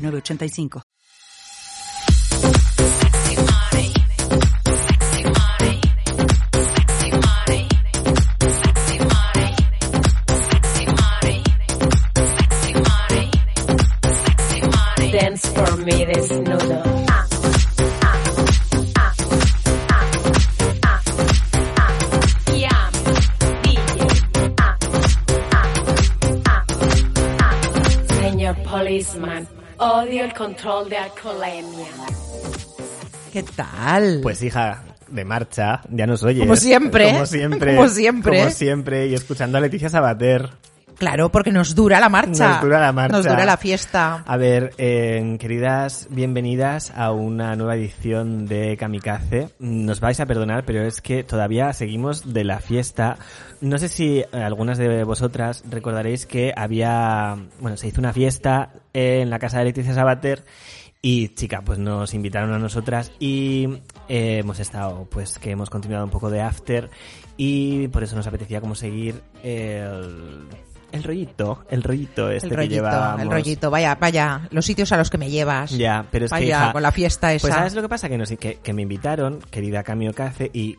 906985. Dance for me desnudo. Señor Policeman, odio el control de alcoholemia. ¿Qué tal? Pues hija, de marcha, ya nos oyes. Como siempre. Como siempre. Como siempre. Como siempre. Y escuchando a Leticia Sabater. Claro, porque nos dura la marcha. Nos dura la marcha. Nos dura la fiesta. A ver, eh, queridas, bienvenidas a una nueva edición de Kamikaze. Nos vais a perdonar, pero es que todavía seguimos de la fiesta. No sé si eh, algunas de vosotras recordaréis que había, bueno, se hizo una fiesta en la casa de Leticia Sabater y chica, pues nos invitaron a nosotras y eh, hemos estado, pues que hemos continuado un poco de after y por eso nos apetecía como seguir el, el rollito, el rollito este El que llevábamos. el rollito. Vaya, vaya, los sitios a los que me llevas. Ya, pero es que hija, con la fiesta esa. Pues sabes lo que pasa que no sé, que, que me invitaron, querida Camio Cace y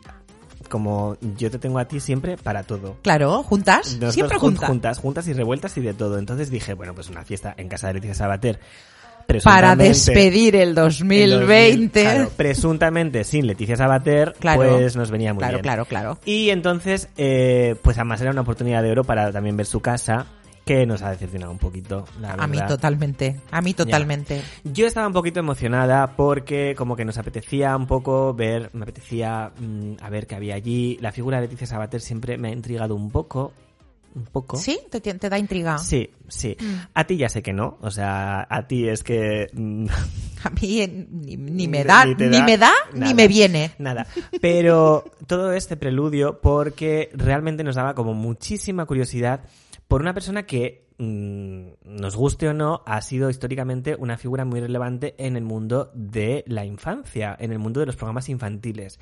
como yo te tengo a ti siempre para todo. Claro, juntas. Nosotros Siempre jun- juntas. juntas, juntas y revueltas y de todo. Entonces dije, bueno, pues una fiesta en casa de Leticia Sabater. Para despedir el el 2020. 2000, claro, presuntamente sin Leticia Sabater, Claro. pues nos venía muy claro, bien. claro, claro. Y entonces, eh, pues además era una oportunidad de oro para también ver su casa, que nos ha decepcionado un poquito, la A mí totalmente. A mí totalmente. Yo estaba un poquito emocionada porque como que nos apetecía un poco ver, me apetecía mm, a ver qué había allí. La figura de Leticia Sabater siempre me ha intrigado un poco, un poco. ¿Sí? ¿Te, te- da intriga? Sí, sí. Mm. A ti ya sé que no, o sea, a ti es que... mm, A mí eh, ni, ni me da, ni, me da, ni me viene. Nada. Pero todo este preludio porque realmente nos daba como muchísima curiosidad por una persona que, mm, nos guste o no, ha sido históricamente una figura muy relevante en el mundo de la infancia, en el mundo de los programas infantiles.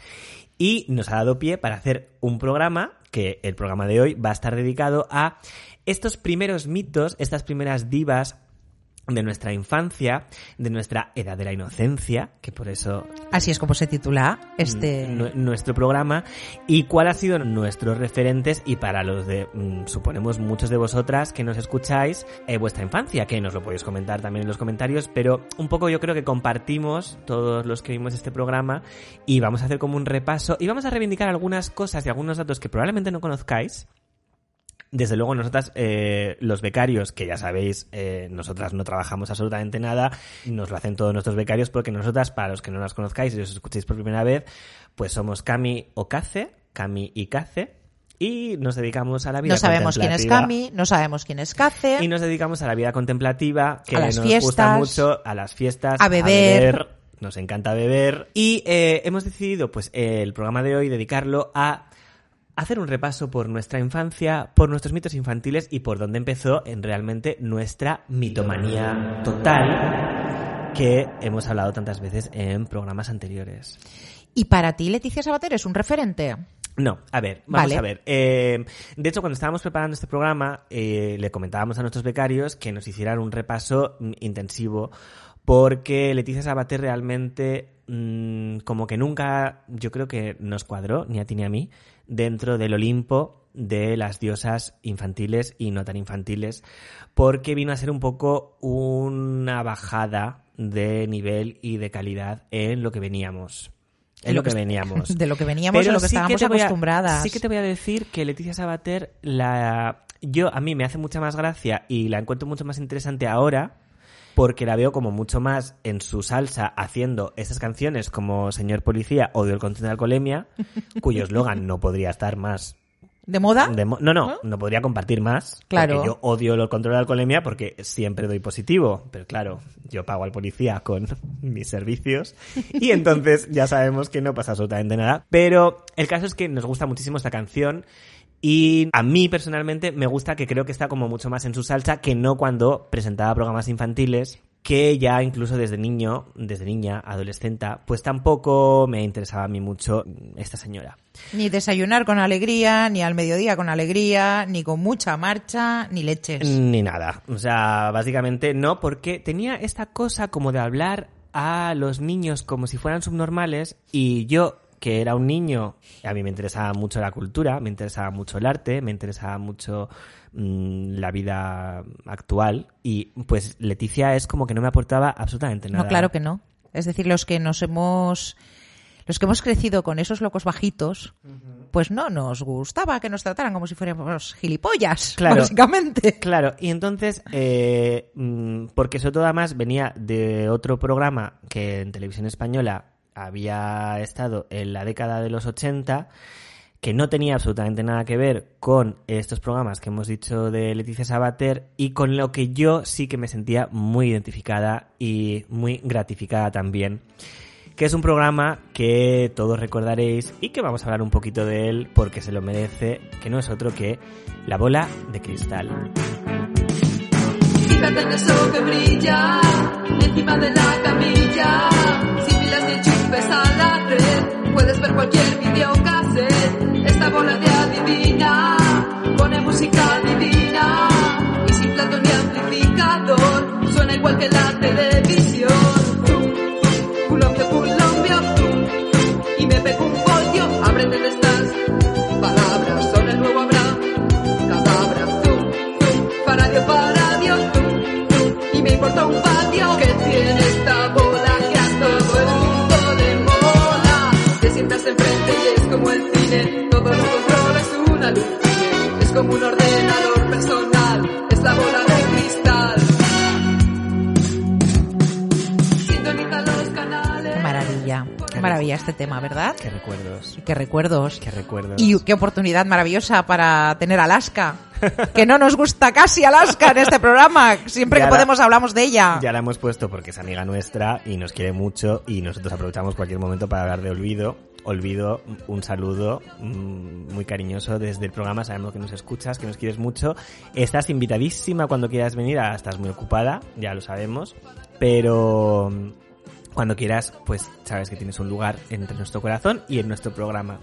Y nos ha dado pie para hacer un programa, que el programa de hoy va a estar dedicado a estos primeros mitos, estas primeras divas de nuestra infancia, de nuestra edad de la inocencia, que por eso Así es como se titula este... nu- nuestro programa y cuál ha sido nuestros referentes y para los de mm, suponemos muchos de vosotras que nos escucháis eh, vuestra infancia que nos lo podéis comentar también en los comentarios pero un poco yo creo que compartimos todos los que vimos este programa y vamos a hacer como un repaso y vamos a reivindicar algunas cosas y algunos datos que probablemente no conozcáis desde luego, nosotras, eh, los becarios, que ya sabéis, eh, nosotras no trabajamos absolutamente nada, nos lo hacen todos nuestros becarios, porque nosotras, para los que no las conozcáis y os escuchéis por primera vez, pues somos Cami o Cace, Cami y Cace, y nos dedicamos a la vida No sabemos quién es. Cami, no sabemos quién es Cace. Y nos dedicamos a la vida contemplativa, que A las nos gusta mucho, a las fiestas, a beber. nos encanta beber. Y eh, hemos decidido, pues, el programa de hoy dedicarlo a hacer un repaso por nuestra infancia, por nuestros mitos infantiles y por dónde empezó en realmente nuestra mitomanía total que hemos hablado tantas veces en programas anteriores. ¿Y para ti, Leticia Sabater, es un referente? No, a ver, vamos Vale. a ver. Eh, de hecho, cuando estábamos preparando este programa, eh, le comentábamos a nuestros becarios que nos hicieran un repaso intensivo porque Leticia Sabater realmente mm, como que nunca, yo creo que nos cuadró, ni a ti ni a mí, dentro del Olimpo de las diosas infantiles y no tan infantiles, porque vino a ser un poco una bajada de nivel y de calidad en lo que veníamos. En lo que veníamos. De lo que veníamos, de lo que sí estábamos a- acostumbradas. sí que te voy a decir que Leticia Sabater, la, yo a mí me hace mucha más gracia y la encuentro mucho más interesante ahora porque la veo como mucho más en su salsa haciendo esas canciones como Señor Policía, Odio el contenido de alcoholemia, cuyo eslogan no podría estar más ¿De moda? de mo- no, no, ¿No? no podría compartir más. Claro. Porque yo odio el control de alcoholemia porque siempre doy positivo. Pero claro, yo pago al policía con mis servicios. Y entonces ya sabemos que no pasa absolutamente nada. Pero el caso es que nos gusta muchísimo esta canción. Y a mí personalmente me gusta que creo que está como mucho más en su salsa que no cuando presentaba programas infantiles que ya incluso desde niño, desde niña, adolescente, pues tampoco me interesaba a mí mucho esta señora. Ni desayunar con alegría, ni al mediodía con alegría, ni con mucha marcha, ni leches. Ni nada. O sea, básicamente no, porque tenía esta cosa como de hablar a los niños como si fueran subnormales y yo que era un niño, a mí me interesaba mucho la cultura, me interesaba mucho el arte, me interesaba mucho mm, la vida actual y pues Leticia es como que no me aportaba absolutamente nada. No, claro que no. Es decir, los que nos hemos los que hemos crecido con esos locos bajitos, pues no nos gustaba que nos trataran como si fuéramos gilipollas, Claro. básicamente. Claro, y entonces, eh, mm, porque sobre todo además venía de otro programa que en televisión española había estado en la década de los 80, que no tenía absolutamente nada que ver con estos programas que hemos dicho de Leticia Sabater y con lo que yo sí que me sentía muy identificada y muy gratificada también que es un programa que todos recordaréis y que vamos a hablar un poquito de él porque se lo merece, que no es otro que La Bola de Cristal. Eso que brilla encima de la camilla. Enchufes a la red, puedes ver cualquier videocassette. Esta bola de adivina pone música divina y sin plato ni amplificador suena igual que la televisión. Tum, tum, y me pego un voltio. Aprende es como el cine, todo lo controla, es una luz. Es como un ordenador personal, es la bola de cristal. Sintoniza los canales. Qué maravilla, qué maravilla este tema, ¿verdad? Qué recuerdos, qué recuerdos. qué recuerdos. Y qué oportunidad maravillosa para tener Alaska. Que no nos gusta casi Alaska en este programa. Siempre Ya que la- podemos hablamos de ella. Ya la hemos puesto porque es amiga nuestra y nos quiere mucho y nosotros aprovechamos cualquier momento para hablar de Olvido. Olvido, un saludo mm, muy cariñoso desde el programa. Sabemos que nos escuchas, que nos quieres mucho. Estás invitadísima cuando quieras venir. Ahora estás muy ocupada, ya lo sabemos. Pero mm, cuando quieras, pues sabes que tienes un lugar entre nuestro corazón y en nuestro programa.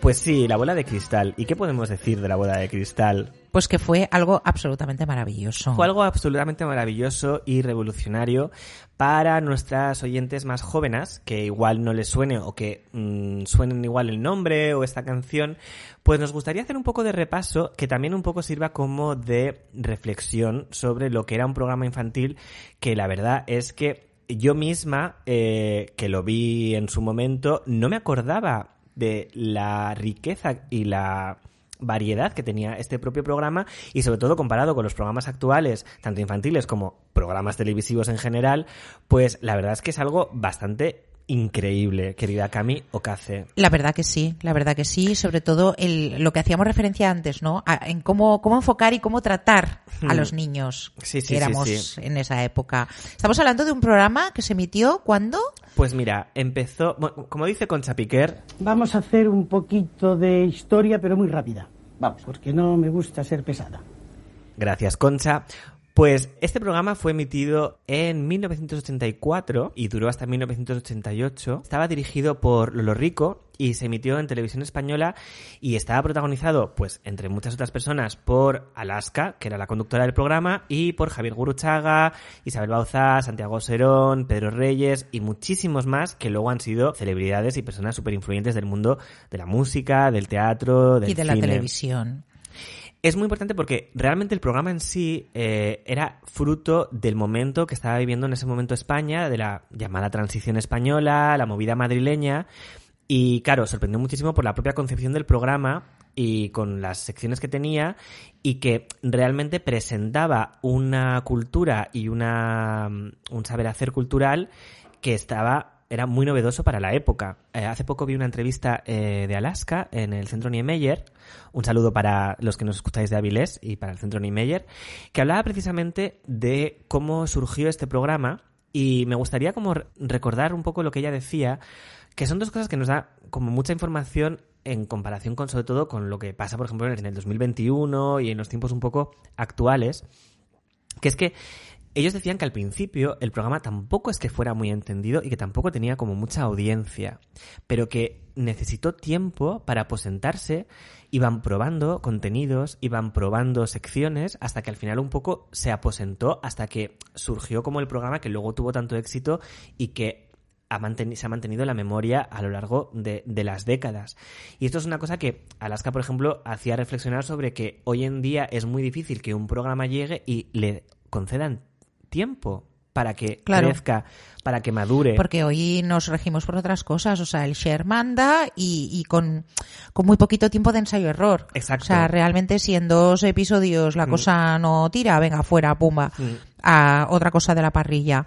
Pues sí, la bola de cristal. ¿Y qué podemos decir de la bola de cristal? Pues que fue algo absolutamente maravilloso. Fue algo absolutamente maravilloso y revolucionario para nuestras oyentes más jóvenes, que igual no les suene o que mm, suenen igual el nombre o esta canción, pues nos gustaría hacer un poco de repaso que también un poco sirva como de reflexión sobre lo que era un programa infantil que la verdad es que yo misma, eh, que lo vi en su momento, no me acordaba de la riqueza y la variedad que tenía este propio programa y sobre todo comparado con los programas actuales, tanto infantiles como programas televisivos en general, pues la verdad es que es algo bastante increíble, querida Cami Ocace. La verdad que sí, la verdad que sí, sobre todo el, lo que hacíamos referencia antes, ¿no? A- en cómo, cómo enfocar y cómo tratar a Hmm. los niños Sí, sí, que sí, éramos sí. en esa época. Estamos hablando de un programa que se emitió cuando Pues mira, empezó, bueno, como dice Concha Piquer, Vamos a hacer un poquito de historia, pero muy rápida. Vamos, porque no me gusta ser pesada. Gracias, Concha. Pues este programa fue emitido en 1984 y duró hasta 1988. Estaba dirigido por Lolo Rico y se emitió en televisión española y estaba protagonizado, pues, entre muchas otras personas, por Alaska, que era la conductora del programa, y por Javier Guruchaga, Isabel Bauza, Santiago Serón, Pedro Reyes y muchísimos más que luego han sido celebridades y personas súper influyentes del mundo de la música, del teatro, del y de la televisión. Es muy importante porque realmente el programa en sí eh, era fruto del momento que estaba viviendo en ese momento España, de la llamada transición española, la movida madrileña. Y claro, sorprendió muchísimo por la propia concepción del programa y con las secciones que tenía y que realmente presentaba una cultura y una, un saber hacer cultural que estaba era muy novedoso para la época. Eh, hace poco vi una entrevista eh, de Alaska en el Centro Niemeyer, un saludo para los que nos escucháis de Avilés y para el Centro Niemeyer, que hablaba precisamente de cómo surgió este programa y me gustaría como re- recordar un poco lo que ella decía, que son dos cosas que nos da como mucha información en comparación con sobre todo con lo que pasa, por ejemplo, en el 2021 y en los tiempos un poco actuales, que es que ellos decían que al principio el programa tampoco es que fuera muy entendido y que tampoco tenía como mucha audiencia, pero que necesitó tiempo para aposentarse, iban probando contenidos, iban probando secciones, hasta que al final un poco se aposentó, hasta que surgió como el programa que luego tuvo tanto éxito y que se ha mantenido en la memoria a lo largo de, de las décadas. Y esto es una cosa que Alaska, por ejemplo, hacía reflexionar sobre que hoy en día es muy difícil que un programa llegue y le concedan tiempo para que Claro. crezca, para que madure. Porque hoy nos regimos por otras cosas. O sea, el share manda y, y con, con muy poquito tiempo de ensayo-error. Exacto. O sea, realmente si en dos episodios la Mm. cosa no tira, venga, fuera, pumba, Mm. a otra cosa de la parrilla.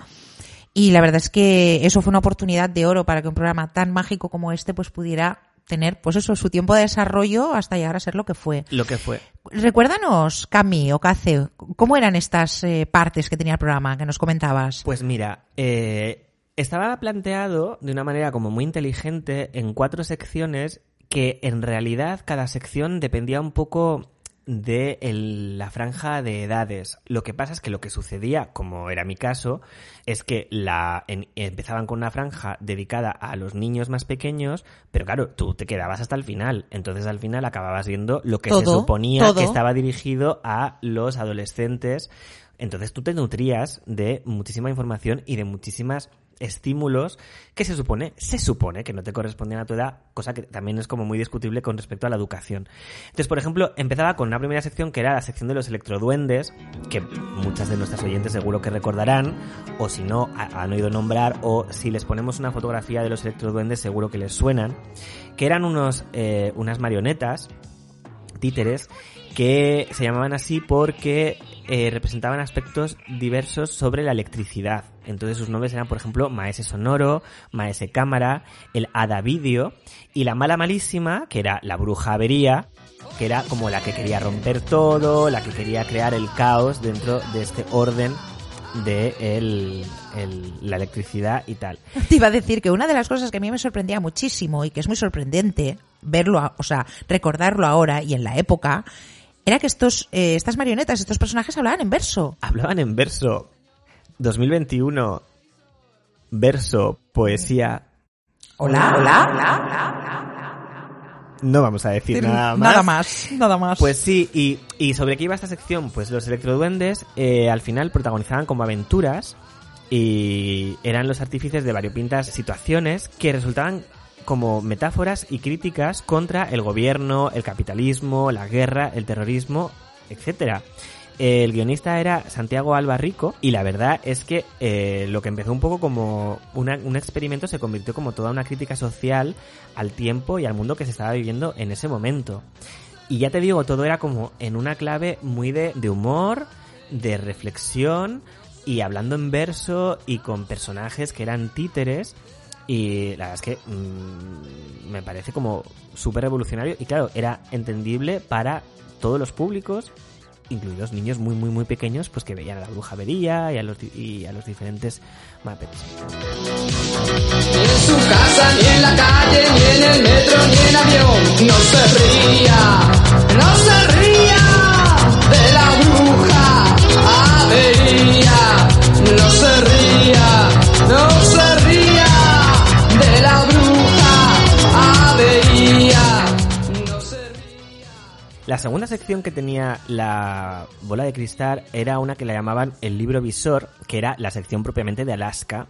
Y la verdad es que eso fue una oportunidad de oro para que un programa tan mágico como este pues pudiera tener, pues eso, su tiempo de desarrollo hasta llegar a ser lo que fue. Lo que fue. Recuérdanos, Cami o Cace, ¿cómo eran estas eh, partes que tenía el programa que nos comentabas? Pues mira, eh, estaba planteado de una manera como muy inteligente en cuatro secciones que en realidad cada sección dependía un poco de el- la franja de edades. Lo que pasa es que lo que sucedía, como era mi caso, es que la en- empezaban con una franja dedicada a los niños más pequeños, pero claro, tú te quedabas hasta el final. Entonces al final acababas viendo lo que se suponía todo. que estaba dirigido a los adolescentes. Entonces tú te nutrías de muchísima información y de muchísimas estímulos que se supone, se supone que no te correspondían a tu edad, cosa que también es como muy discutible con respecto a la educación. Entonces, por ejemplo, empezaba con una primera sección que era la sección de los electroduendes, que muchas de nuestras oyentes seguro que recordarán, o si no, ha- han oído nombrar, o si les ponemos una fotografía de los electroduendes seguro que les suenan, que eran unos, eh, unas marionetas títeres que se llamaban así porque eh, representaban aspectos diversos sobre la electricidad. Entonces sus nombres eran, por ejemplo, Maese Sonoro, Maese Cámara, el Hada Vídeo y la mala malísima, que era la Bruja Avería, que era como la que quería romper todo, la que quería crear el caos dentro de este orden de el- el- la electricidad y tal. Te iba a decir que una de las cosas que a mí me sorprendía muchísimo y que es muy sorprendente verlo, o sea, recordarlo ahora y en la época, era que estos, eh, estas marionetas, estos personajes hablaban en verso. Hablaban en verso. 2021. Verso, poesía. Hola, hola, hola. No vamos a decir nada más. Nada más, nada más. Pues sí, y, y sobre qué iba esta sección, pues los electroduendes eh, al final protagonizaban como aventuras y eran los artífices de variopintas situaciones que resultaban como metáforas y críticas contra el gobierno, el capitalismo, la guerra, el terrorismo, etcétera. El guionista era Santiago Alba Rico y la verdad es que eh, lo que empezó un poco como una- un experimento se convirtió como toda una crítica social al tiempo y al mundo que se estaba viviendo en ese momento. Y ya te digo, todo era como en una clave muy de, de humor, de reflexión y hablando en verso y con personajes que eran títeres. Y la verdad es que mm, me parece como súper revolucionario y claro, era entendible para todos los públicos, incluidos niños muy, muy, muy pequeños, pues que veían a la bruja vería y a los, y a los diferentes. Ni en su casa, ni en la calle, ni en el metro, ni en avión. No se ría, no se ría de la bruja avería. No se ría, no se ría de la bruja avería. No se ría. La segunda sección que tenía la bola de cristal era una que la llamaban el libro visor, que era la sección propiamente de Alaska,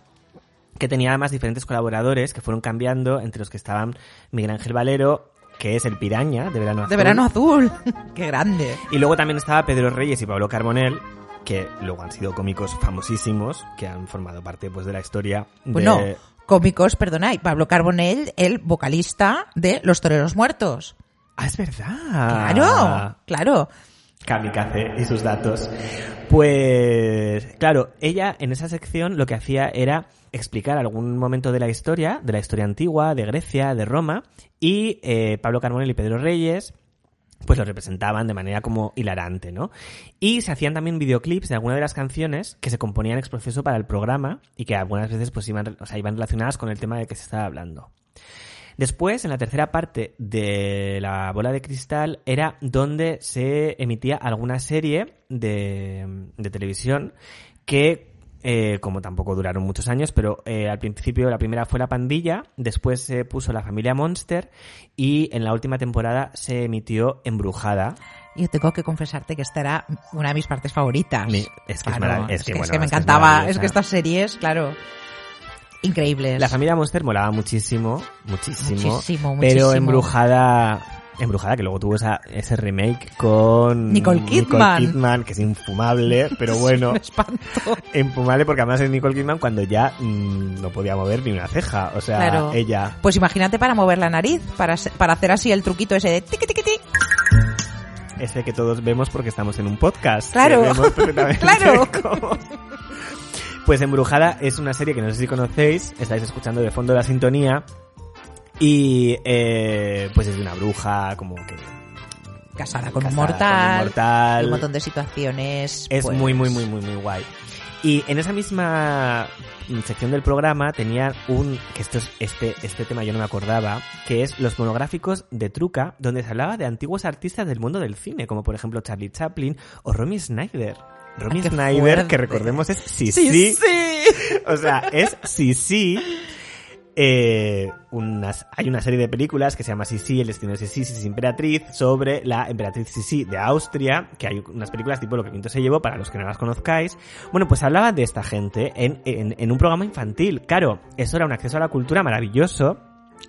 que tenía además diferentes colaboradores que fueron cambiando, entre los que estaban Miguel Ángel Valero, que es el piraña de Verano Azul. De verano azul. Qué grande. Y luego también estaba Pedro Reyes y Pablo Carbonell, que luego han sido cómicos famosísimos, que han formado parte pues de la historia de... Bueno, cómicos, perdona, y Pablo Carbonell, el vocalista de Los Toreros Muertos. Ah, es verdad. Claro, claro. Kamikaze y sus datos. Pues, claro, ella en esa sección lo que hacía era explicar algún momento de la historia, de la historia antigua, de Grecia, de Roma, y eh, Pablo Carbonell y Pedro Reyes pues lo representaban de manera como hilarante, ¿no? Y se hacían también videoclips de algunas de las canciones que se componían ex proceso para el programa y que algunas veces pues iban, o sea, iban relacionadas con el tema de que se estaba hablando. Después, en la tercera parte de la bola de cristal, era donde se emitía alguna serie de, de televisión que eh, como tampoco duraron muchos años, pero eh, al principio la primera fue La Pandilla, después se puso La Familia Monster y en la última temporada se emitió Embrujada. Yo tengo que confesarte que esta era una de mis partes favoritas. Mi- es que es Claro, marav- es que, es que me es que es encantaba. Es, que estas series, claro, increíbles. La Familia Monster molaba muchísimo, muchísimo, Muchísimo, pero muchísimo. Embrujada... Embrujada, que luego tuvo esa, ese remake con Nicole Kidman. Kidman, que es infumable, pero bueno, Me espanto. infumable porque además es Nicole Kidman cuando ya mm, no podía mover ni una ceja, o sea, Claro. ella Pues imagínate para mover la nariz, para, para hacer así el truquito ese de tiqui tiqui tiqui. ese que todos vemos porque estamos en un podcast. Claro. vemos perfectamente Claro. cómo- Pues Embrujada es una serie que no sé si conocéis, estáis escuchando de fondo la sintonía y eh, pues es de una bruja como que Casada con un casada mortal. con un mortal. un montón de situaciones. Es pues, muy, muy, muy, muy, muy guay. Y en esa misma sección del programa tenían un, que esto es, este, este tema yo no me acordaba, que es los monográficos de Truca, donde se hablaba de antiguos artistas del mundo del cine, como por ejemplo Charlie Chaplin o Romy Snyder. Romy Ah, Snyder, que recordemos es sí, Sí, sí. sí. O sea, es sí, sí. Eh, unas, hay una serie de películas que se llama Sisi, el destino de Sisi, Sisi Emperatriz, sobre la emperatriz Sisi de Austria, que hay unas películas tipo Lo que viento se llevó, para los que no las conozcáis. Bueno, pues hablaba de esta gente en, en, en un programa infantil. Claro, eso era un acceso a la cultura maravilloso.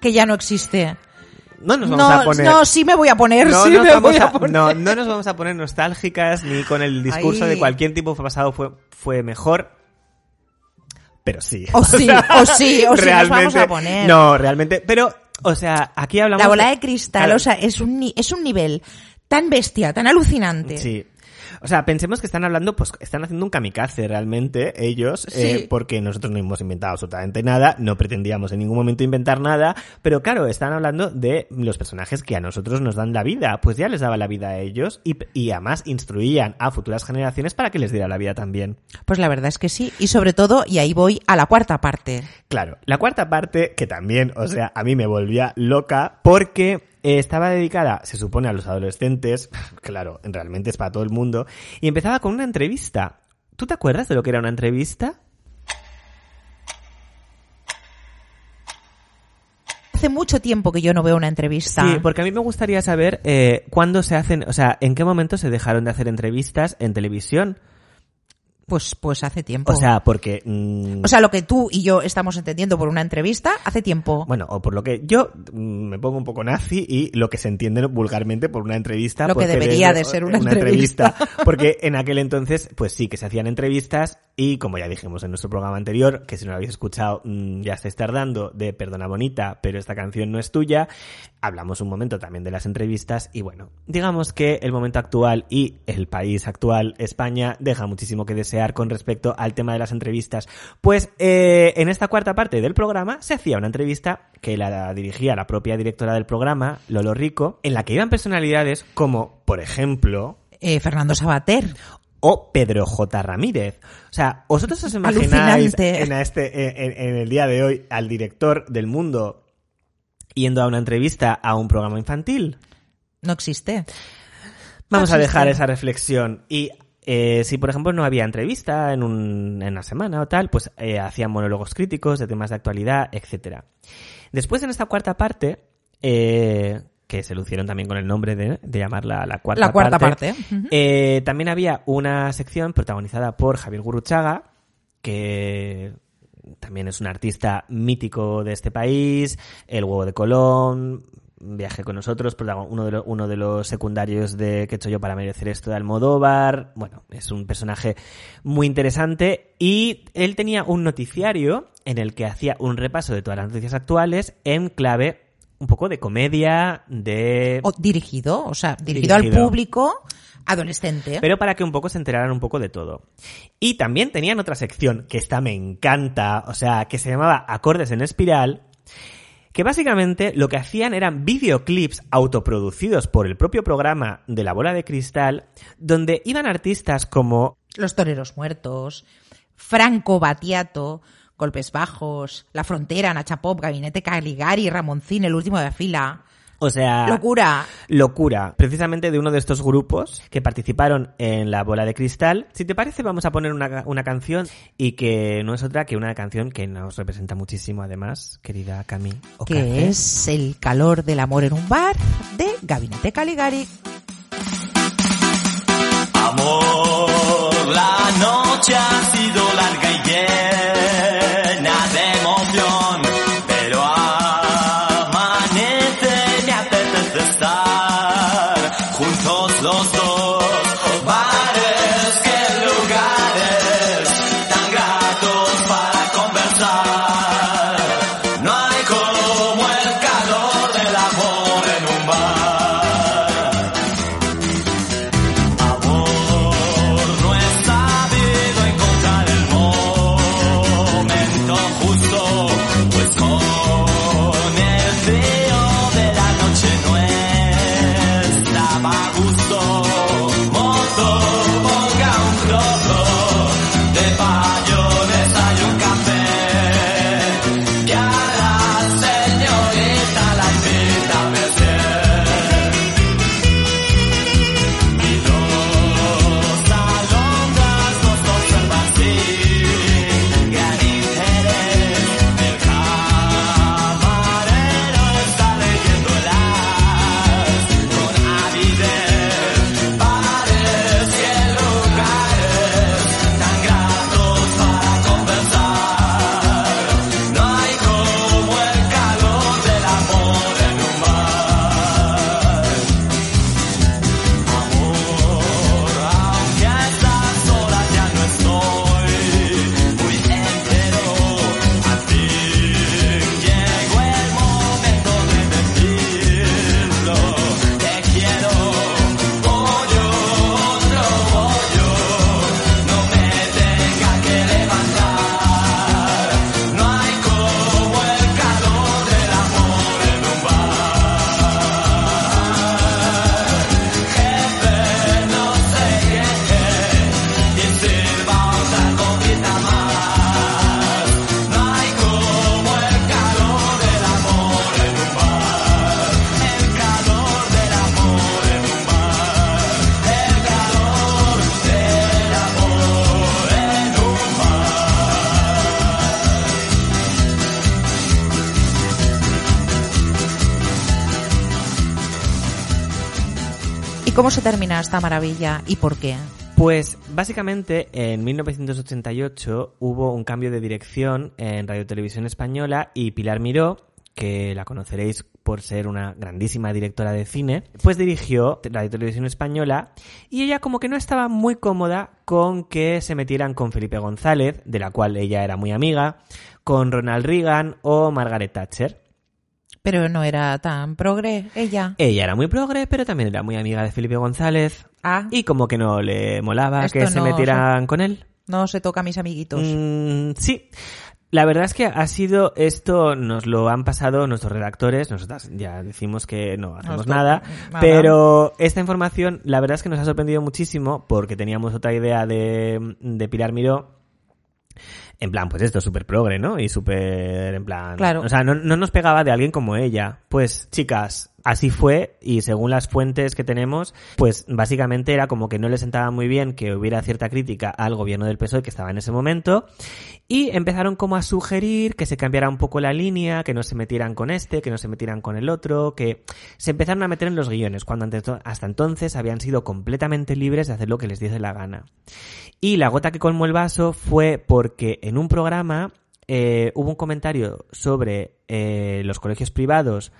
Que ya no existe. No nos vamos no, a poner... no, sí me voy a poner, no sí me voy a, a- poner. no, no nos vamos a poner nostálgicas ni con el discurso Ahí. de cualquier tipo fue pasado fue, fue mejor. Pero sí. O sí, o sí, o sí nos vamos a poner. No, realmente. Pero, o sea, aquí hablamos. La bola de cristal, Claro, o sea, es un, es un nivel tan bestia, tan alucinante. Sí. O sea, pensemos que están hablando, pues están haciendo un kamikaze realmente ellos, eh, porque nosotros no hemos inventado absolutamente nada, no pretendíamos en ningún momento inventar nada, pero claro, están hablando de los personajes que a nosotros nos dan la vida, pues ya les daba la vida a ellos y, y además instruían a futuras generaciones para que les diera la vida también. Pues la verdad es que sí. Y sobre todo, y ahí voy a la cuarta parte. Claro, la cuarta parte, que también, o sea, a mí me volvía loca, porque eh, estaba dedicada, se supone, a los adolescentes, claro, realmente es para todo el mundo, y empezaba con una entrevista. ¿Tú te acuerdas de lo que era una entrevista? Hace mucho tiempo que yo no veo una entrevista. Sí, porque a mí me gustaría saber eh, cuándo se hacen, o sea, en qué momento se dejaron de hacer entrevistas en televisión. Pues, pues hace tiempo. O sea, porque... mm, O sea, lo que tú y yo estamos entendiendo por una entrevista, hace tiempo. Bueno, o por lo que yo mm, me pongo un poco nazi y lo que se entiende vulgarmente por una entrevista. Lo que debería de ser una entrevista. Porque en aquel entonces, pues sí, que se hacían entrevistas y como ya dijimos en nuestro programa anterior, que si no lo habéis escuchado mm, ya estáis tardando de Perdona Bonita, pero esta canción no es tuya, hablamos un momento también de las entrevistas y bueno, digamos que el momento actual y el país actual, España, deja muchísimo que desear con respecto al tema de las entrevistas. Pues eh, en esta cuarta parte del programa se hacía una entrevista que la dirigía la propia directora del programa, Lolo Rico, en la que iban personalidades como, por ejemplo, Eh, Fernando Sabater. o Pedro J. Ramírez. O sea, ¿vosotros os imagináis en, este, en, en el día de hoy al director del mundo yendo a una entrevista a un programa infantil? No existe. Vamos No a dejar esa reflexión. Y eh, si, por ejemplo, no había entrevista en, un, en una semana o tal, pues eh, hacían monólogos críticos de temas de actualidad, etcétera. Después, en esta cuarta parte, eh, que se lucieron también con el nombre de, de llamarla la cuarta, La cuarta parte. Eh, también había una sección protagonizada por Javier Guruchaga, que también es un artista mítico de este país, El huevo de Colón, Viaje con nosotros, uno de, los, uno de los secundarios de que he hecho yo para merecer esto de Almodóvar. Bueno, es un personaje muy interesante y él tenía un noticiario en el que hacía un repaso de todas las noticias actuales en clave un poco de comedia, de... O dirigido, o sea, dirigido, al Dirigido. público adolescente. Pero para que un poco se enteraran un poco de todo. Y también tenían otra sección, que esta me encanta, o sea, que se llamaba Acordes en Espiral, que básicamente lo que hacían eran videoclips autoproducidos por el propio programa de la bola de cristal, donde iban artistas como Los toreros muertos, Franco Batiato, Golpes Bajos, La Frontera, Nacha Pop, Gabinete Caligari, Ramoncín, el último de la fila. O sea, Locura. locura, precisamente de uno de estos grupos que participaron en la bola de cristal. Si te parece, vamos a poner una, una canción y que no es otra que una canción que nos representa muchísimo, además, querida Cami. que es El calor del amor en un bar de Gabinete Caligari. Amor, la noche ha sido larga y llena se termina esta maravilla y por qué? Pues básicamente en 1988 hubo un cambio de dirección en Radio Televisión Española y Pilar Miró, que la conoceréis por ser una grandísima directora de cine, pues dirigió Radio Televisión Española y ella como que no estaba muy cómoda con que se metieran con Felipe González, de la cual ella era muy amiga, con Ronald Reagan o Margaret Thatcher. Pero no era tan progre ella. Ella era muy progre, pero también era muy amiga de Felipe González Ah, y como que no le molaba Esto que se no- metieran con él. no se toca a mis amiguitos. Mm, sí. La verdad es que ha sido esto, nos lo han pasado nuestros redactores, nosotras ya decimos que no hacemos Nosotros, nada, nada. pero esta información la verdad es que nos ha sorprendido muchísimo porque teníamos otra idea de, de Pilar Miró, en plan, pues esto, súper progre, ¿no? Y súper, en plan... Claro. O sea, no, no nos pegaba de alguien como ella. Pues, chicas, así fue y según las fuentes que tenemos, pues básicamente era como que no le sentaba muy bien que hubiera cierta crítica al gobierno del PSOE que estaba en ese momento y empezaron como a sugerir que se cambiara un poco la línea, que no se metieran con este, que no se metieran con el otro, que se empezaron a meter en los guiones cuando hasta entonces habían sido completamente libres de hacer lo que les diese la gana. Y la gota que colmó el vaso fue porque en un programa eh, hubo un comentario sobre eh, los colegios privados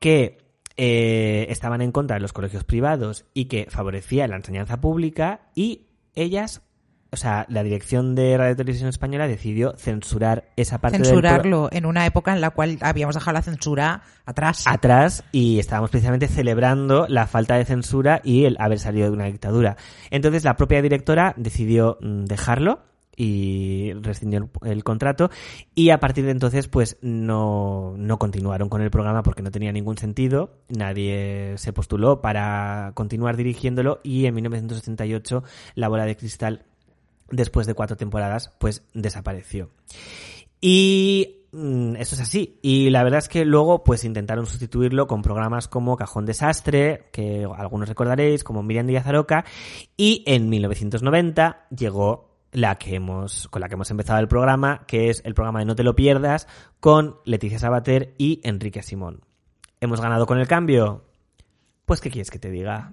que eh, estaban en contra de los colegios privados y que favorecía la enseñanza pública y ellas o sea, la dirección de Radio Televisión Española decidió censurar esa parte del Censurarlo en una época en la cual habíamos dejado la censura atrás. atrás y estábamos precisamente celebrando la falta de censura y el haber salido de una dictadura. Entonces la propia directora decidió mm, dejarlo y rescindió el, el contrato y a partir de entonces pues no, no continuaron con el programa porque no tenía ningún sentido, nadie se postuló para continuar dirigiéndolo y en 1988 la bola de cristal después de cuatro temporadas pues desapareció. Y mm, eso es así. Y la verdad es que luego pues intentaron sustituirlo con programas como Cajón Desastre, que algunos recordaréis, como Miriam Díaz Aroca, y en 1990 llegó la que hemos, con la que hemos empezado el programa, que es el programa de No te lo pierdas, con Leticia Sabater y Enrique Simón. ¿Hemos ganado con el cambio? Pues, ¿qué quieres que te diga?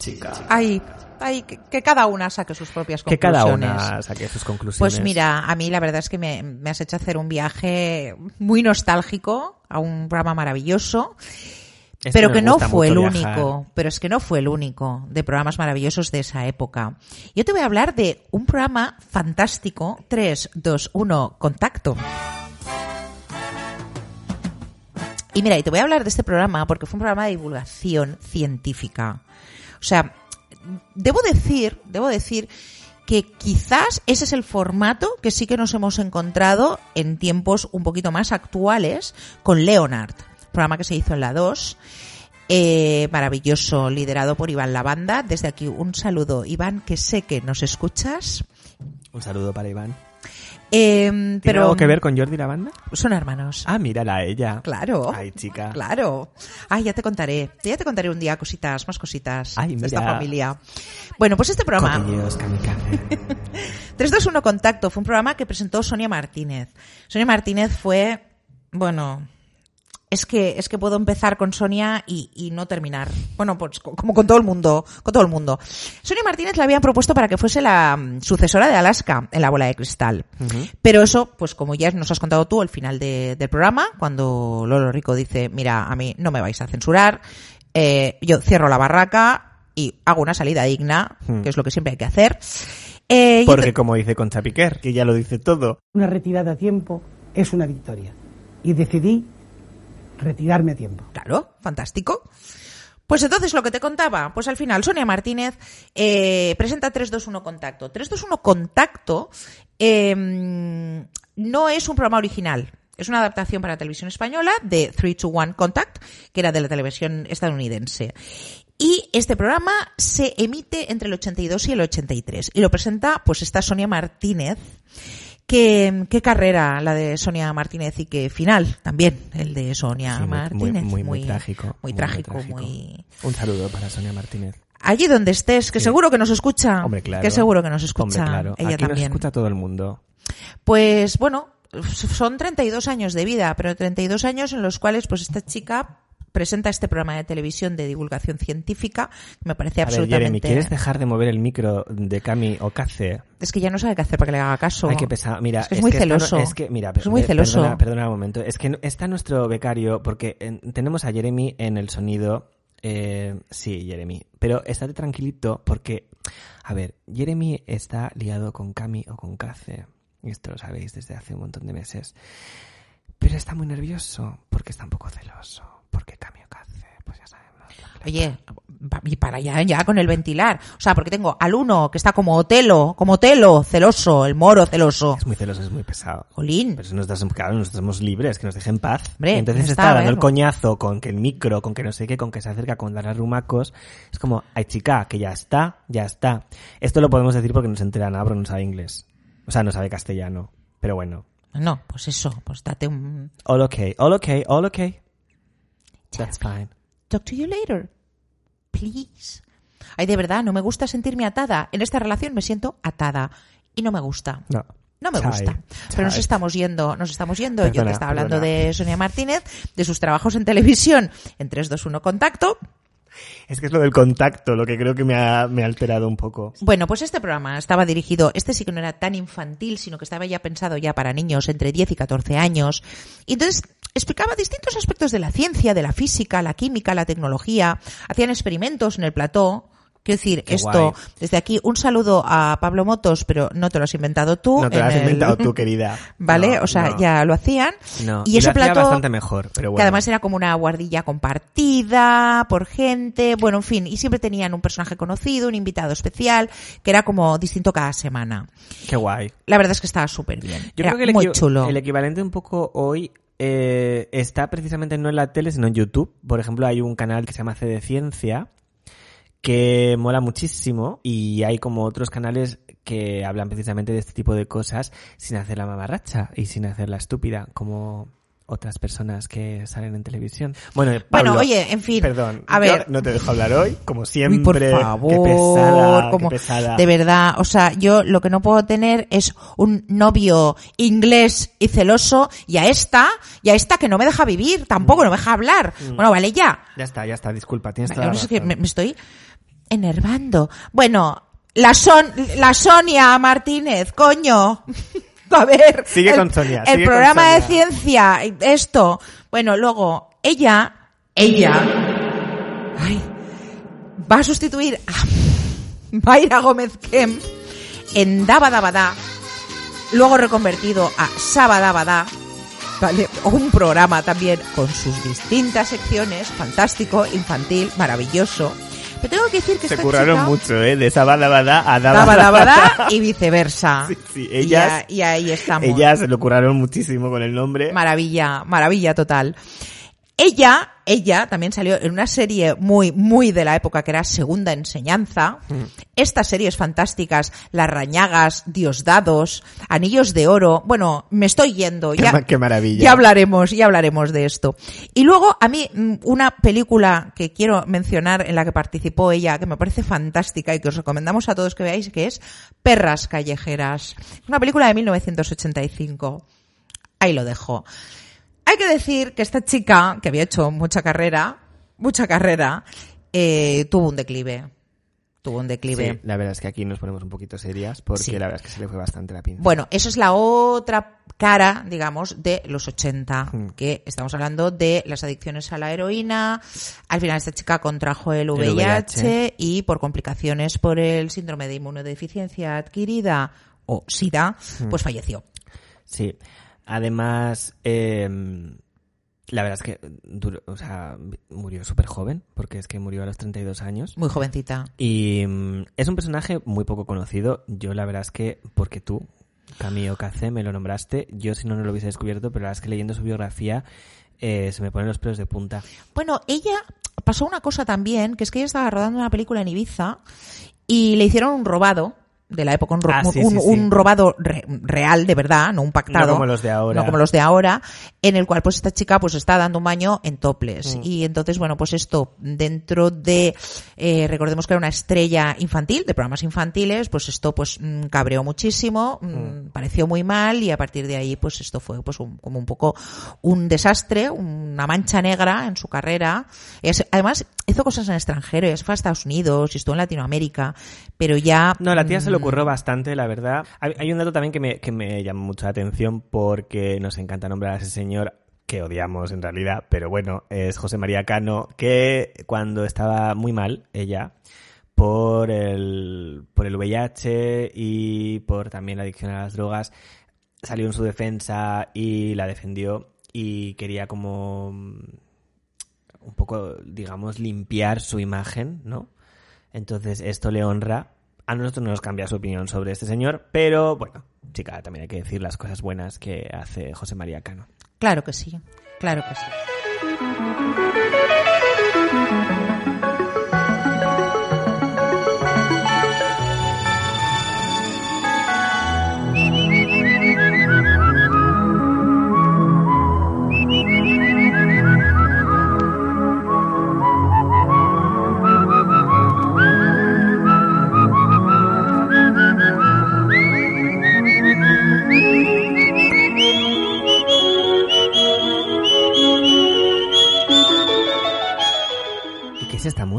Chica. Ay, ay, que, que cada una saque sus propias Que conclusiones. cada una saque sus conclusiones. Pues mira, a mí la verdad es que me, me has hecho hacer un viaje muy nostálgico a un programa maravilloso. Pero que no fue el viajar. único, pero es que no fue el único de programas maravillosos de esa época. Yo te voy a hablar de un programa fantástico, 3, 2, 1, contacto. Y mira, y te voy a hablar de este programa porque fue un programa de divulgación científica. O sea, debo decir, debo decir que quizás ese es el formato que sí que nos hemos encontrado en tiempos un poquito más actuales con Leonard, programa que se hizo en la 2. eh, maravilloso, liderado por Iván Lavanda. Desde aquí un saludo, Iván, que sé que nos escuchas. Un saludo para Iván. Eh, ¿Tiene pero algo que ver con Jordi Lavanda? son hermanos. Ah, mírala a ella. Claro. Ay, chica. Claro. Ay, ya te contaré. Ya te contaré un día cositas, más cositas Ay, de esta familia. Bueno, pues este programa, Cotilleos, kamikaze. 321 Contacto, fue un programa que presentó Sonia Martínez. Sonia Martínez fue, bueno, es que, es que puedo empezar con Sonia y, y no terminar. Bueno, pues co- como con todo el mundo, con todo el mundo. Sonia Martínez la habían propuesto para que fuese la mm, sucesora de Alaska en la bola de cristal. Pero eso, pues como ya nos has contado tú al final de- del programa, cuando Lolo Rico dice, mira, a mí no me vais a censurar, eh, yo cierro la barraca y hago una salida digna, Hmm. que es lo que siempre hay que hacer. Eh, y Porque como dice Concha Piquer, que ya lo dice todo. Una retirada a tiempo es una victoria. Y decidí retirarme a tiempo. Claro, fantástico. Pues entonces lo que te contaba, pues al final Sonia Martínez eh, presenta 321 Contacto. 321 Contacto eh, no es un programa original. Es una adaptación para la televisión española de 321 Contact, que era de la televisión estadounidense. Y este programa se emite entre el 82 y el 83. Y lo presenta, pues, esta Sonia Martínez. Qué, qué carrera la de Sonia Martínez y qué final también el de Sonia Sí, muy, muy, Martínez. muy, muy trágico. Muy trágico, muy... Un saludo para Sonia Martínez. Allí donde estés, que Sí. seguro que nos escucha. Hombre, claro. Que seguro que nos escucha. Hombre, claro. Ella Aquí nos también. escucha todo el mundo. Pues bueno, son 32 años de vida, pero 32 años en los cuales pues esta chica presenta este programa de televisión de divulgación científica, que me parece A ver, absolutamente... Jeremy, ¿quieres dejar de mover el micro de Cami o Cace? Es que ya no sabe qué hacer para que le haga caso. Pesado. Mira, Es que es muy no- celoso. es que, mira, Es muy celoso. Perdona, perdona un momento. Es que está nuestro becario, porque eh, tenemos a Jeremy en el sonido. eh, sí, Jeremy. Pero estate tranquilito, porque, a ver, Jeremy está liado con Cami o con Cace. Y esto lo sabéis desde hace un montón de meses. Pero está muy nervioso, porque está un poco celoso. Porque Cami o Cace, pues ya sabemos. Oye, y para allá ya con el ventilar. O sea, porque tengo al uno que está como Otelo, como Otelo, celoso, el moro celoso. Es muy celoso, es muy pesado. Jolín. Pero si nos das, claro, nos estamos libres, que nos dejen paz. Hombre, Y entonces está, dando el coñazo con que el micro, con que no sé qué, con que se acerca con dar arrumacos. Es como, ay chica, que ya está, ya está. Esto lo podemos decir porque no se entera nada, porque no sabe inglés. O sea, no sabe castellano. Pero bueno. No, pues eso, pues date un... All okay, all okay, all okay. That's fine. Talk to you later. Please. Ay, de verdad, no me gusta sentirme atada. En esta relación me siento atada. Y no me gusta. No. No me gusta. Pero nos estamos yendo, nos estamos yendo. Yo que estaba hablando perdona. de Sonia Martínez, de sus trabajos en televisión en 321 Contacto. Es que es lo del contacto, lo que creo que me ha, me ha alterado un poco. Bueno, pues este programa estaba dirigido, este sí que no era tan infantil, sino que estaba ya pensado ya para niños entre 10 y 14 años. Y entonces explicaba distintos aspectos de la ciencia, de la física, la química, la tecnología. Hacían experimentos en el plató, Quiero decir, Qué esto, guay. desde aquí, un saludo a Pablo Motos, pero no te lo has inventado tú. No te lo has el- inventado tú, querida. ¿Vale? No, o sea, no. ya lo hacían. No, Y ese lo hacía plato, bastante mejor, pero bueno. que además era como una guardilla compartida por gente, bueno, en fin, y siempre tenían un personaje conocido, un invitado especial, que era como distinto cada semana. Qué guay. La verdad es que estaba súper bien. Yo era creo que el, muy equi- chulo. el equivalente un poco hoy eh, está precisamente no en la tele, sino en YouTube. Por ejemplo, hay un canal que se llama C de Ciencia que mola muchísimo y hay como otros canales que hablan precisamente de este tipo de cosas sin hacer la mamarracha y sin hacer la estúpida, como otras personas que salen en televisión. Bueno, Pablo, Bueno, oye, en fin, Perdón, a ver. no te dejo hablar hoy, como Uy, siempre. por Qué favor, pesada, qué pesada. de verdad, o sea, yo lo que no puedo tener es un novio inglés y celoso y a esta, y a esta que no me deja vivir, tampoco no me deja hablar. Bueno, vale, ya. Ya está, ya está, disculpa, tienes Vale, toda la que razón. me, me estoy enervando. Bueno, la Son, la Sonia Martínez, coño. A ver. Sigue el, con Sonia, El programa de ciencia, esto. Bueno, luego, ella, ella, ay, va a sustituir a Mayra Gómez Kemp en Daba Daba Da, luego reconvertido a Sabadabada, ¿vale? Un programa también con sus distintas secciones, fantástico, infantil, maravilloso. Pero tengo que decir que Se esta curraron chica, mucho, ¿eh? De Sabada Bada a Daba Daba Daba Da y viceversa. Sí, sí, Y ellas- a- y, ahí estamos. Ellas se lo curaron muchísimo con el nombre. Maravilla, maravilla total. Ella, ella también salió en una serie muy, muy de la época que era Segunda Enseñanza. Mm. Estas series fantásticas, Las Rañagas, Diosdados, Anillos de Oro. Bueno, me estoy yendo. Qué ya, qué maravilla. Ya hablaremos, ya hablaremos de esto. Y luego, a mí, mm, una película que quiero mencionar en la que participó ella, que me parece fantástica y que os recomendamos a todos que veáis, que es Perras Callejeras. Una película de 1985. Ahí lo dejo. Hay que decir que esta chica, que había hecho mucha carrera, mucha carrera, eh, tuvo un declive. Tuvo un declive. Sí, la verdad es que aquí nos ponemos un poquito serias porque Sí. la verdad es que se le fue bastante la pinza. Bueno, eso es la otra cara, digamos, de los 80, Mm. que estamos hablando de las adicciones a la heroína. Al final esta chica contrajo el El VIH, VIH. y por complicaciones por el síndrome de inmunodeficiencia adquirida o SIDA, Mm. pues falleció. Sí. Además, eh, la verdad es que duró- o sea, murió súper joven, porque es que murió a los 32 años. Muy jovencita. Y mm, es un personaje muy poco conocido. Yo la verdad es que, porque tú, Camilo Cacé, me lo nombraste, yo si no, no lo hubiese descubierto, pero la verdad es que leyendo su biografía eh, se me ponen los pelos de punta. Bueno, ella pasó una cosa también, que es que ella estaba rodando una película en Ibiza y le hicieron un robado de la época, un, ro- Ah, sí, un, sí, sí. un robado re- real, de verdad, no un pactado. No como los de ahora. No como los de ahora, en el cual pues esta chica pues está dando un baño en toples. Mm. Y entonces, bueno, pues esto dentro de, eh, recordemos que era una estrella infantil, de programas infantiles, pues esto pues mm, cabreó muchísimo, mm, pareció muy mal y a partir de ahí pues esto fue pues un- como un poco un desastre, una mancha negra en su carrera. Es- además hizo cosas en el extranjero, ya se fue a Estados Unidos y estuvo en Latinoamérica, pero ya... No, la tía se le mm, ocurrió bastante, la verdad. Hay, hay un dato también que me, que me llama mucho la atención porque nos encanta nombrar a ese señor que odiamos en realidad, pero bueno, es José María Cano, que cuando estaba muy mal, ella, por el, por el VIH y por también la adicción a las drogas, salió en su defensa y la defendió y quería como mm, un poco, digamos, limpiar su imagen, ¿no? Entonces esto le honra. A nosotros no nos cambia su opinión sobre este señor, pero bueno, chica, también hay que decir las cosas buenas que hace José María Cano. Claro que sí, claro que sí.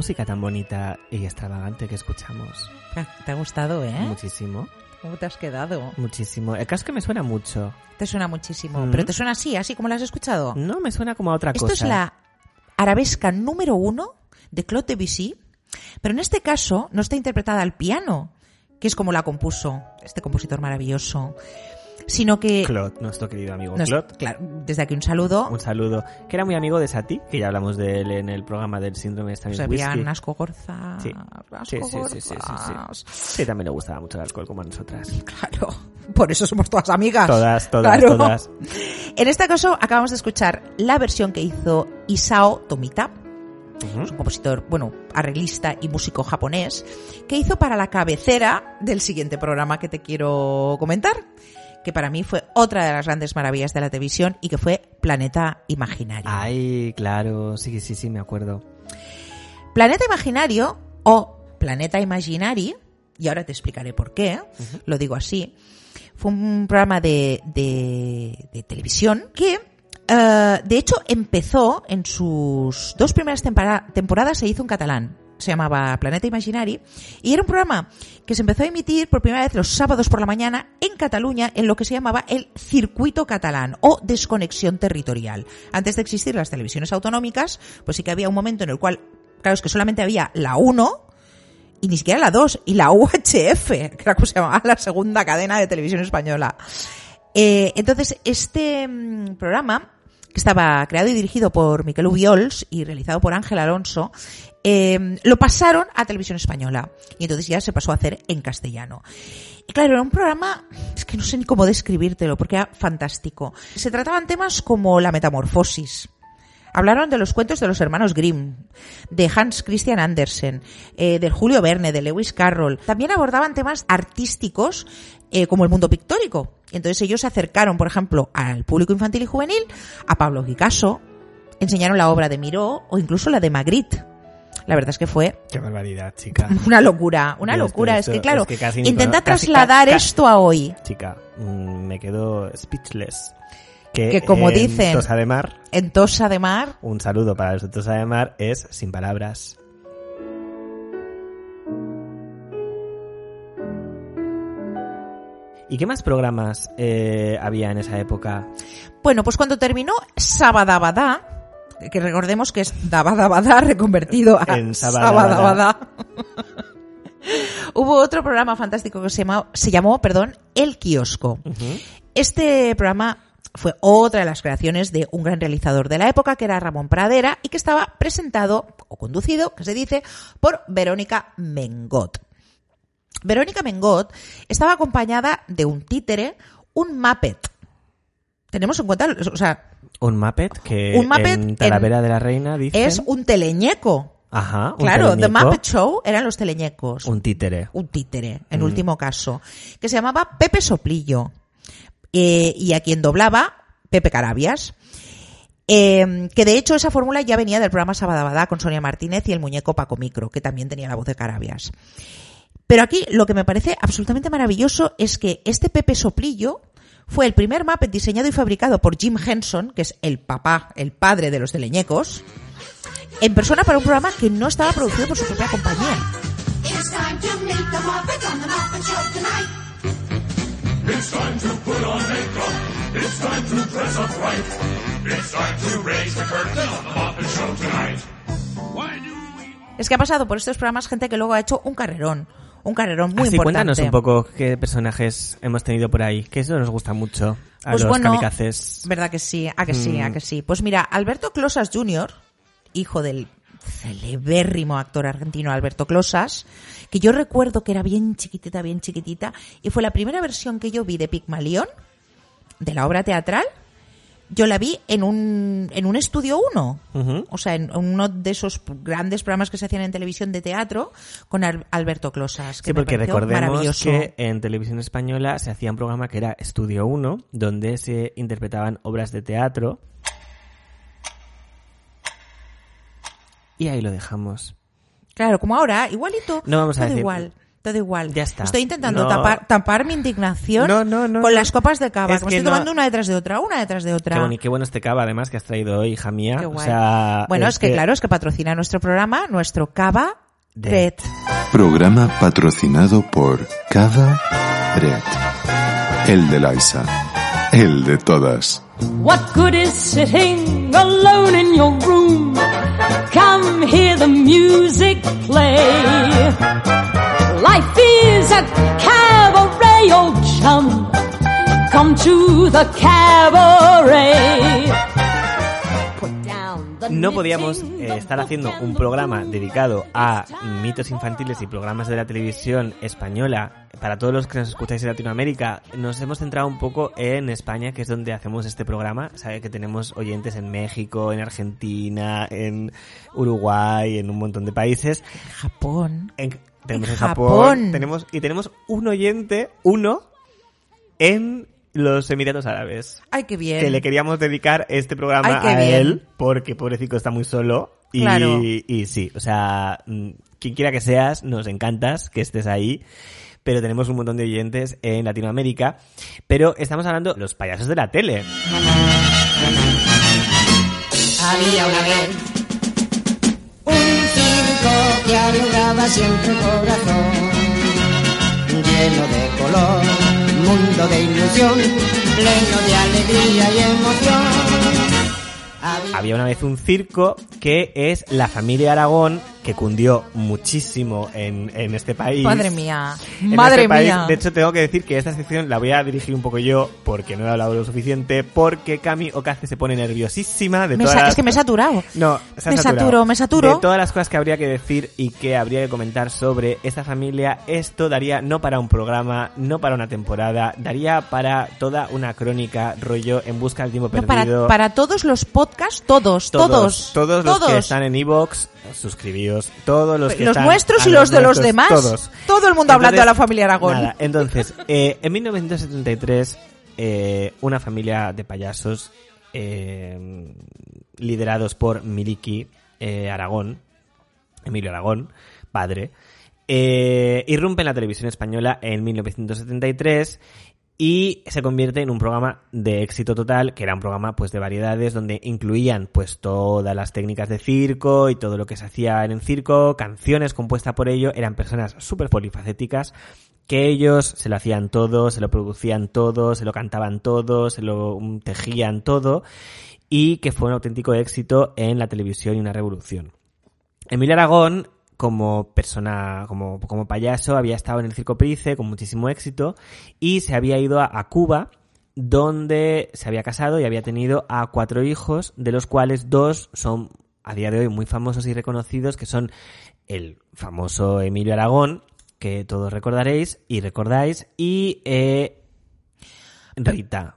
Música tan bonita y extravagante que escuchamos? Te ha- gustado, ¿eh? Muchísimo, ¿Cómo te has quedado? muchísimo. El caso es que me suena mucho. Te suena muchísimo. Mm. Pero te suena así, así como lo has escuchado. No, me suena como a otra Esto cosa. es la arabesca número uno de Claude Debussy, Pero en este caso no está interpretada al piano, que es como la compuso este compositor maravilloso, sino que... Claude, nuestro querido amigo nos- Claude. claro, desde aquí un saludo. Un saludo. Que era muy amigo de Sati, que ya hablamos de él en el programa del síndrome de veían Asco Gorzas, Sí. Sí, sí, sí, sí, sí, sí. También le gustaba mucho el alcohol como a nosotras. Claro, por eso somos todas amigas. Todas, todas, Claro. todas. En este caso acabamos de escuchar la versión que hizo Isao Tomita, es un compositor, bueno, arreglista y músico japonés, que hizo para la cabecera del siguiente programa que te quiero comentar, que para mí fue otra de las grandes maravillas de la televisión y que fue Planeta Imaginario. Ay, claro, sí, sí, sí, me acuerdo. Planeta Imaginario o Planeta Imaginari, y ahora te explicaré por qué, lo digo así, fue un programa de, de- de televisión que, eh, de hecho, empezó en sus dos primeras tempora- temporadas, se hizo en catalán. Se llamaba Planeta Imaginari y era un programa que se empezó a emitir por primera vez los sábados por la mañana en Cataluña en lo que se llamaba el circuito catalán o desconexión territorial. Antes de existir las televisiones autonómicas, pues sí que había un momento en el cual, claro, es que solamente había la 1 y ni siquiera la 2, y la UHF, que era como se llamaba la segunda cadena de televisión española. Eh, entonces, este mm, programa, que estaba creado y dirigido por Miquel Ubiols y realizado por Ángel Alonso, eh, lo pasaron a televisión española. Y entonces ya se pasó a hacer en castellano. Y claro, era un programa, es que no sé ni cómo describírtelo, porque era fantástico. Se trataban temas como la metamorfosis, Hablaron de los cuentos de los hermanos Grimm, de Hans Christian Andersen, eh, del Julio Verne, de Lewis Carroll. También abordaban temas artísticos eh, como el mundo pictórico. Entonces ellos se acercaron, por ejemplo, al público infantil y juvenil, a Pablo Picasso, enseñaron la obra de Miró o incluso la de Magritte. La verdad es que fue Qué barbaridad, chica. una locura, una locura. esto, es que claro, es que casi- intenta trasladar esto a hoy. Chica, mm, me quedo speechless. Que, Que como en dicen- Tosa de Mar, En Tosa de Mar, un saludo para los de Tosa de Mar, es sin palabras. ¿Y qué más programas eh, había en esa época? Bueno, pues cuando terminó Sabadabadá, que recordemos que es Dabadabadá reconvertido a En. Sabadabadá. Hubo otro programa fantástico que se llamó, se llamó, perdón, El Kiosco. Este programa fue otra de las creaciones de un gran realizador de la época, que era Ramón Pradera, y que estaba presentado, o conducido, que se dice, por Verónica Mengot. Verónica Mengot estaba acompañada de un títere, un Muppet. Tenemos en cuenta, o sea, Un Muppet que Un Muppet en Talavera de la Reina dice... es un teleñeco. Ajá, un Claro, The Muppet Show eran los teleñecos. Un títere. un títere, en Mm. último caso, que se llamaba Pepe Soplillo, eh, y a quien doblaba Pepe Carabias. Eh, que de hecho esa fórmula ya venía del programa Sabadabadá con Sonia Martínez y el muñeco Paco Micro, que también tenía la voz de Carabias. Pero aquí lo que me parece absolutamente maravilloso es que este Pepe Soplillo fue el primer Muppet diseñado y fabricado por Jim Henson, que es el papá, el padre de los teleñecos, en persona para un programa que no estaba producido por su propia compañía. Es que ha pasado por estos programas gente que luego ha hecho un carrerón. Un carrerón muy Así, importante. cuéntanos un poco qué personajes hemos tenido por ahí, que eso nos gusta mucho a Pues los bueno, kamikazes. ¿Verdad que sí? A que sí, Mm. a que sí. Pues mira, Alberto Closas Jr., hijo del celebérrimo actor argentino Alberto Closas, que yo recuerdo que era bien chiquitita, bien chiquitita, y fue la primera versión que yo vi de Pigmalión, de la obra teatral, yo la vi en un, en un estudio 1. Ujú. O sea, en uno de esos grandes programas que se hacían en televisión de teatro con Al- Alberto Closas. Que Sí, porque recordemos que en televisión española se hacía un programa que era Estudio 1, donde se interpretaban obras de teatro. Y ahí lo dejamos. Claro, como ahora, igualito. No vamos a decir- igual. Todo igual. Ya está. Estoy intentando No. tapar, tapar mi indignación No, no, no, con no. las copas de cava. Es que me que estoy no- tomando una detrás de otra, una detrás de otra. Qué, bueno, y qué bueno este cava, además, que has traído hoy, hija mía. Qué O guay. sea, bueno, es que, claro, es que patrocina nuestro programa, nuestro cava Red. Programa patrocinado por Cava Red. El de Laisa. el de todas. What good is sitting alone in your room? Come hear the music play. Life is a cabaret, old chum. Come to the cabaret. No podíamos eh, estar haciendo un programa dedicado a mitos infantiles y programas de la televisión española. Para todos los que nos escucháis en Latinoamérica, nos hemos centrado un poco en España, que es donde hacemos este programa. Sabe que tenemos oyentes en México, en Argentina, en Uruguay, en un montón de países. Japón. En- tenemos en, En Japón. Japón. Tenemos, y tenemos un oyente, uno, en los Emiratos Árabes Ay, qué bien. que le queríamos dedicar este programa Ay, a bien. él, porque pobrecito está muy solo. Y, Claro. y sí, o sea, mm, quien quiera que seas, nos encantas que estés ahí. Pero tenemos un montón de oyentes en Latinoamérica. Pero estamos hablando de los payasos de la tele. Había una vez circo que alugaba siempre corazón, lleno de color, mundo de ilusión, pleno de alegría y emoción. Había una vez un circo que es la familia Aragón, que cundió muchísimo en, en este país. Madre mía. En Madre este país, mía. De hecho, tengo que decir que esta sección la voy a dirigir un poco yo, porque no he hablado lo suficiente, porque Cami Ocace se pone nerviosísima de Me todas sa- las- Es que me he saturado. No, se Me saturado. saturo, me saturo. De todas las cosas que habría que decir y que habría que comentar sobre esta familia, esto daría no para un programa, no para una temporada, daría para toda una crónica, rollo en busca del tiempo No, perdido. para, para todos los podcasts, todos, todos. todos, los que están en Evox, suscribíos, todos los que Los están nuestros y los de los demás. Todos. Todo el mundo hablando de la familia Aragón. Nada, entonces, eh, en 1973, eh, una familia de payasos eh, liderados por Miliki Aragón, Emilio Aragón, padre, irrumpe en la televisión española en 1973 y se convierte en un programa de éxito total, que era un programa pues de variedades donde incluían pues todas las técnicas de circo y todo lo que se hacía en el circo, canciones compuestas por ello, eran personas súper polifacéticas que ellos se lo hacían todo, se lo producían todo, se lo cantaban todo, se lo mm, tejían todo y que fue un auténtico éxito en la televisión y una revolución. Emilio Aragón, como persona, como, como payaso, había estado en el Circo Price con muchísimo éxito y se había ido a, Cuba, donde se había casado y había tenido a cuatro hijos, de los cuales dos son a día de hoy muy famosos y reconocidos, que son el famoso Emilio Aragón, que todos recordaréis y recordáis, y eh, Rita.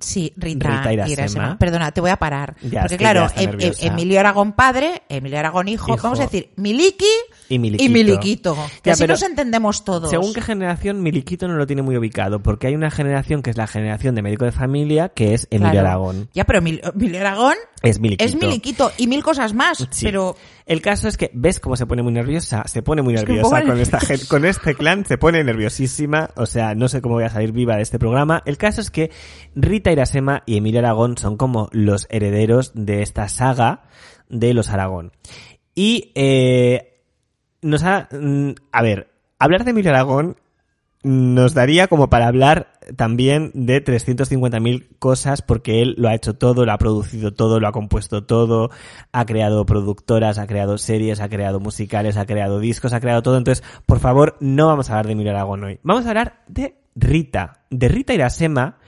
Sí, Rita, Rita Irasema. Irasema. Perdona, te voy a parar. Ya, Porque es que claro, em- em-. Emilio Aragón padre, Emilio Aragón hijo, Hijo. vamos a decir, Miliki Y Miliquito. y Miliquito. Que Ya, así nos entendemos todos. Según qué generación, Miliquito no lo tiene muy ubicado, porque hay una generación que es la generación de médico de familia, que es Emilio Claro. Aragón. Ya, pero Emilio, Aragón Es Miliquito. es Miliquito y mil cosas más. Sí. Pero El caso es que, ¿ves cómo se pone muy nerviosa? Se pone muy nerviosa con esta con este clan, se pone nerviosísima, o sea, no sé cómo voy a salir viva de este programa. El caso es que Rita Irasema y Emilio Aragón son como los herederos de esta saga de los Aragón. Y, eh, nos ha, mm, a ver, hablar de Emilio Aragón nos daría como para hablar también de 350.000 cosas porque él lo ha hecho todo, lo ha producido todo, lo ha compuesto todo, ha creado productoras, ha creado series, ha creado musicales, ha creado discos, ha creado todo. Entonces, por favor, no vamos a hablar de Emilio Aragón hoy. Vamos a hablar de Rita, de Rita Irasema,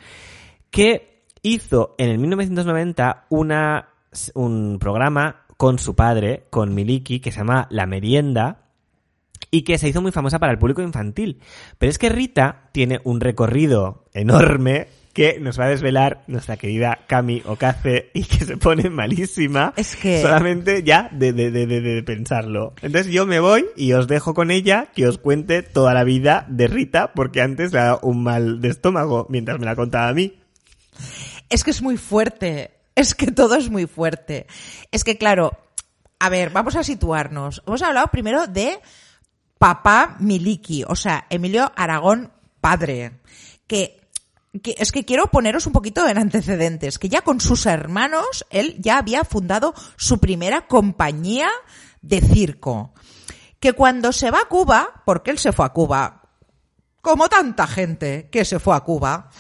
que hizo en el 1990 una, un programa con su padre, con Miliki, que se llama La Merienda, y que se hizo muy famosa para el público infantil. Pero es que Rita tiene un recorrido enorme que nos va a desvelar nuestra querida Cami Ocace y que se pone malísima Es que- solamente ya de, de, de, de- de pensarlo. Entonces yo me voy y os dejo con ella que os cuente toda la vida de Rita porque antes le ha dado un mal de estómago mientras me la contaba a mí. es que es muy fuerte. Es que todo es muy fuerte. Es que claro, a ver, vamos a situarnos. Hemos hablado primero de papá Miliki, o sea, Emilio Aragón padre, que, que es que quiero poneros un poquito en antecedentes, que ya con sus hermanos él ya había fundado su primera compañía de circo. Que cuando se va a Cuba, porque él se fue a Cuba, como tanta gente que se fue a Cuba,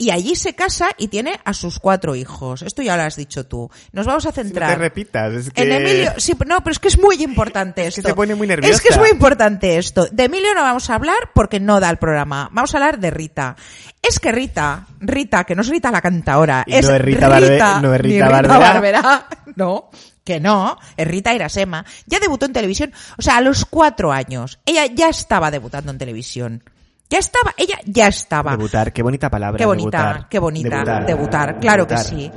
Y allí se casa y tiene a sus cuatro hijos. Esto ya lo has dicho tú. Nos vamos a No te centrar. repitas, es que... En Emilio, sí, no, pero es que es muy importante Es que esto. se pone muy nerviosa. Es que es muy importante esto. De Emilio no vamos a hablar porque no da el programa. Vamos a hablar de Rita. Es que Rita, Rita, que no es Rita la cantadora, Y es no es Rita Barbe- no es Rita Barbera. Barbera, no, que no, es Rita Irasema. Ya debutó en televisión, o sea, a los cuatro años. Ella ya estaba debutando en televisión. Ya estaba, ella ya estaba. Debutar, qué bonita palabra. Qué bonita, debutar. qué bonita. Debutar, Debutar. claro Debutar. que sí.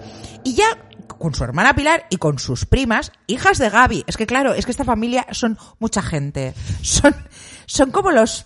Y ya con su hermana Pilar y con sus primas, hijas de Gaby. Es que claro, es que esta familia son mucha gente. Son, son como los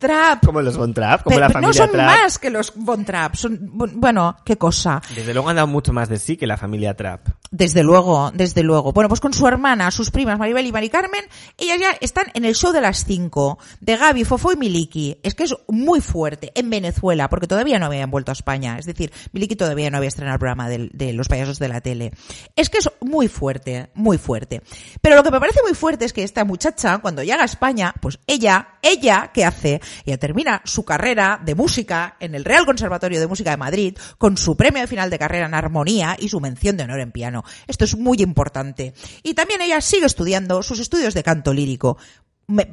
Trapp. Como los Von Trapp, como Pero- la pero no familia son Trapp. más que los Von Trapp. Son, bu- bueno, qué cosa. Desde luego han dado mucho más de sí que la familia Trapp. Desde luego, desde luego. Bueno, pues con su hermana, sus primas Maribel y Mari Carmen, ellas ya están en el show de las cinco, de Gaby, Fofo y Miliki. Es que es muy fuerte en Venezuela, porque todavía no habían vuelto a España. Es decir, Miliki todavía no había estrenado el programa del- de, los payasos de la tele. Es que es muy fuerte, muy fuerte. Pero lo que me parece muy fuerte es que esta muchacha, cuando llega a España, pues ella, ella, ¿qué hace? Ella termina su carrera de música en el Real Conservatorio de Música de Madrid, con su premio de final de carrera en armonía y su mención de honor en piano. Esto es muy importante. Y también ella sigue estudiando sus estudios de canto lírico.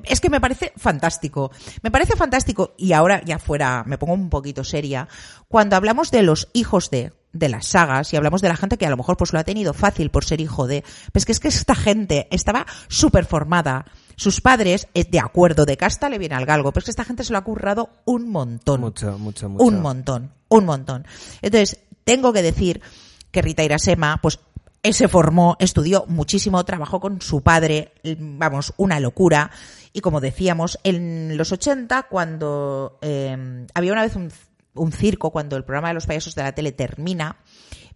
Es que me parece fantástico. Me parece fantástico, y ahora ya fuera, me pongo un poquito seria, cuando hablamos de los hijos de, de las sagas, y hablamos de la gente que a lo mejor pues lo ha tenido fácil por ser hijo de, pues que es que esta gente estaba súper formada. Sus padres, eh, de acuerdo, de casta le viene al galgo, pero es que esta gente se lo ha currado un montón. Mucho, mucho, mucho. Un montón, un montón. Entonces, tengo que decir que Rita Irasema, pues, él se formó, estudió muchísimo, trabajó con su padre, vamos, una locura. Y como decíamos, en los 80, cuando eh, había una vez un, un circo, cuando el programa de los payasos de la tele termina,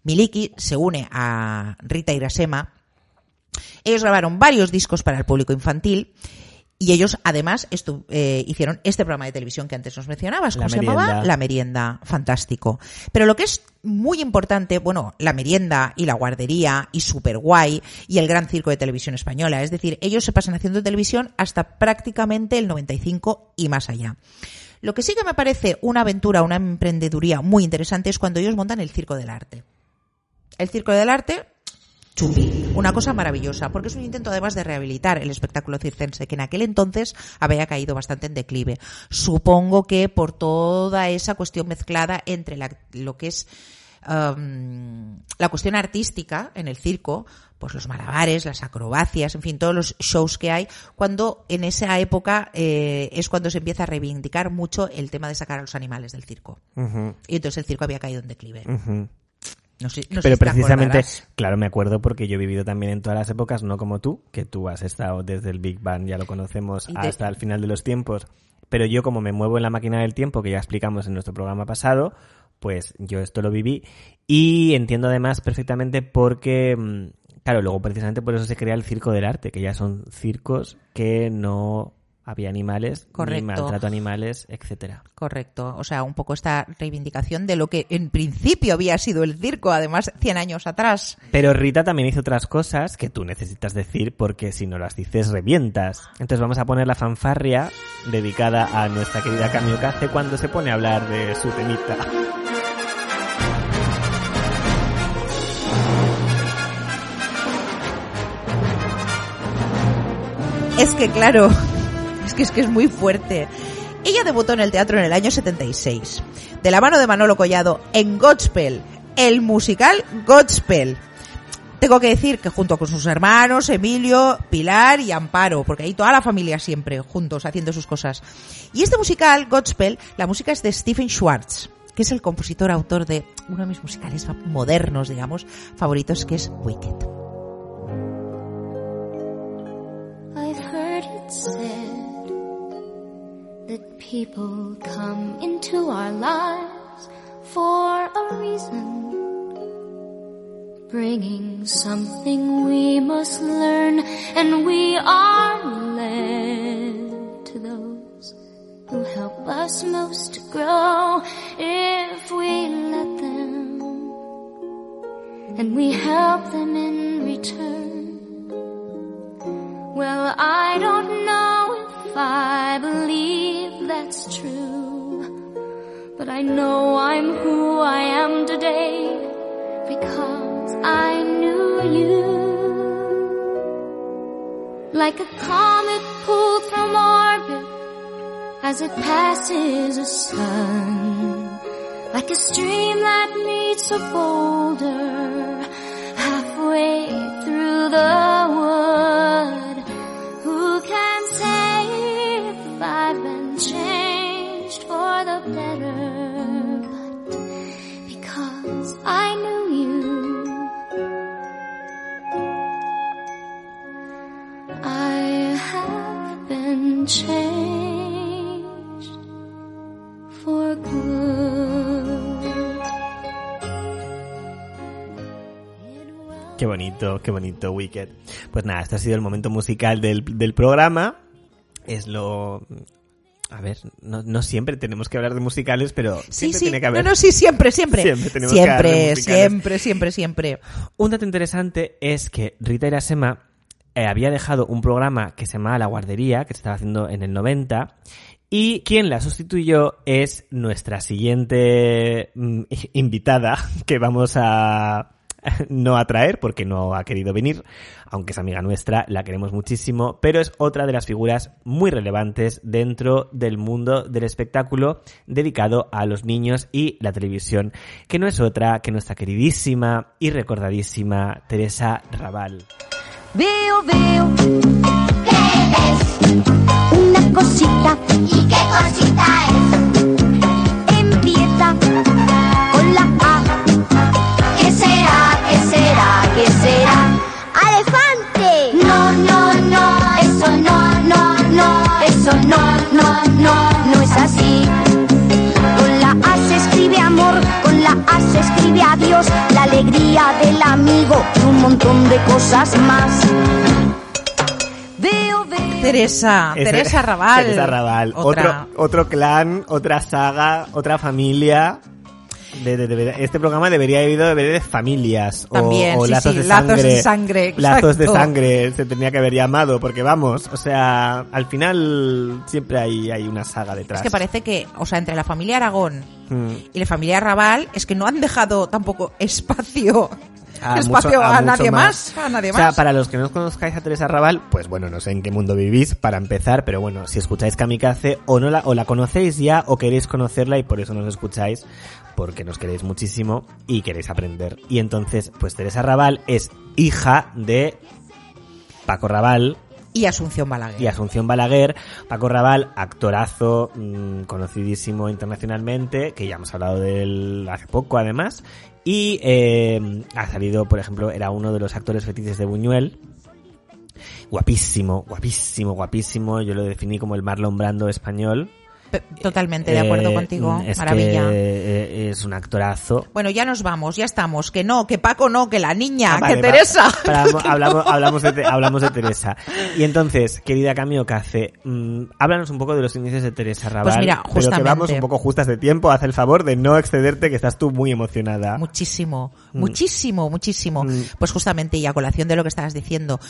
Miliki se une a Rita Irasema. Ellos grabaron varios discos para el público infantil. Y ellos, además, estu- eh, hicieron este programa de televisión que antes nos mencionabas. ¿Cómo La se llamaba? Merienda. La merienda. Fantástico. Pero lo que es muy importante, bueno, la merienda y la guardería y super guay y el gran circo de televisión española. Es decir, ellos se pasan haciendo televisión hasta prácticamente el 95 y más allá. Lo que sí que me parece una aventura, una emprendeduría muy interesante es cuando ellos montan el circo del arte. El circo del arte chupi. Una cosa maravillosa, porque es un intento además de rehabilitar el espectáculo circense, que en aquel entonces había caído bastante en declive. Supongo que por toda esa cuestión mezclada entre la- lo que es um, la cuestión artística en el circo, pues los malabares, las acrobacias, en fin, todos los shows que hay, cuando en esa época eh, es cuando se empieza a reivindicar mucho el tema de sacar a los animales del circo. Y entonces el circo había caído en declive. No sé, no sé Pero precisamente, claro, me acuerdo porque yo he vivido también en todas las épocas, no como tú, que tú has estado desde el Big Bang, ya lo conocemos, de- hasta el final de los tiempos. Pero yo como me muevo en la máquina del tiempo, que ya explicamos en nuestro programa pasado, pues yo esto lo viví y entiendo además perfectamente porque, mm, claro, luego precisamente por eso se crea el circo del arte, que ya son circos que no había animales, ni Correcto. maltrato a animales, etcétera. Correcto, o sea, un poco esta reivindicación de lo que en principio había sido el circo, además 100 años atrás. Pero Rita también hizo otras cosas que tú necesitas decir porque si no las dices revientas. Entonces vamos a poner la fanfarria dedicada a nuestra querida Kamiokaze cuando se pone a hablar de su temita. Es que claro, es que es que es muy fuerte. Ella debutó en el teatro en el año 76, de la mano de Manolo Collado en Godspell, el musical Godspell. Tengo que decir que junto con sus hermanos, Emilio, Pilar y Amparo, porque ahí toda la familia siempre juntos haciendo sus cosas. Y este musical, Godspell, la música es de Stephen Schwartz, que es el compositor autor de uno de mis musicales modernos, digamos, favoritos, que es Wicked. I've heard it said that people come into our lives for a reason, bringing something we must learn, and we are led to those who help us most to grow if we let them, and we help them in return. Well, I don't know if I believe but I know I'm who I am today because I knew you. Like a comet pulled from orbit as it passes a sun. Like a stream that meets a boulder halfway through the for good. Qué bonito, qué bonito, Wicked. Pues nada, este ha sido el momento musical del, del programa. Es lo... A ver, no, no siempre tenemos que hablar de musicales, pero Sí, siempre sí. tiene que haber... No, no, sí, siempre, siempre. Siempre tenemos que hablar de siempre, musicales. siempre, siempre, siempre. Un dato interesante es que Rita Irasema eh, había dejado un programa que se llamaba La Guardería, que se estaba haciendo en el 90, y quien la sustituyó es nuestra siguiente mm, invitada, que vamos a no a traer porque no ha querido venir, aunque es amiga nuestra, la queremos muchísimo, pero es otra de las figuras muy relevantes dentro del mundo del espectáculo dedicado a los niños y la televisión, que no es otra que nuestra queridísima y recordadísima Teresa Raval. Veo, veo. ¿Qué es? Una cosita. ¿Y qué cosita es? Empieza con la A. ¿Qué será? ¿Qué será? ¿Qué será? ¡Elefante! No, no, no. Eso no, no, no. Eso no, no, no. No es así. Con la A se escribe amor, con la A se escribe adiós, alegría del amigo y un montón de cosas más. Veo, veo. Teresa, Ese- Teresa Raval. Teresa Raval. Otra. Otro, otro clan, otra saga, otra familia. De- de- de- este programa debería haber ido de familias o- También, o, sí, lazos, sí, de lazos sangre, de sangre, lazos de sangre se tendría que haber llamado porque vamos o sea al final siempre hay, hay una saga detrás Es que parece que, o sea, entre la familia Aragón Mm. y la familia Raval, es que no han dejado tampoco espacio, A espacio mucho- a, mucho nadie más. A nadie O sea, más. para los que no os conozcáis a Teresa Raval, pues bueno, no sé en qué mundo vivís para empezar, pero bueno, si escucháis Kamikaze o no la, o la conocéis ya o queréis conocerla y por eso nos escucháis, porque nos queréis muchísimo y queréis aprender. Y entonces, pues Teresa Raval es hija de Paco Raval, Y Asunción Balaguer. y Asunción Balaguer. Paco Raval, actorazo, mm, conocidísimo internacionalmente, que ya hemos hablado de él hace poco además. Y eh, ha salido, por ejemplo, era uno de los actores fetiches de Buñuel. Guapísimo, guapísimo, guapísimo. Yo lo definí como el Marlon Brando español. Totalmente de acuerdo Eh, contigo. Es Maravilla. que eh, es un actorazo. Bueno, ya nos vamos, ya estamos. Que no, que Paco no, que la niña, Ah, vale, que Teresa. para- hablamos, hablamos, de, hablamos de Teresa. Y entonces, querida Camio Cace, mm, háblanos un poco de los inicios de Teresa Raval. Pues mira, Pero que justamente. vamos un poco justas de tiempo. Haz el favor de no excederte, que estás tú muy emocionada. Muchísimo, Mm. muchísimo, muchísimo. Mm. Pues justamente, y a colación de lo que estabas diciendo,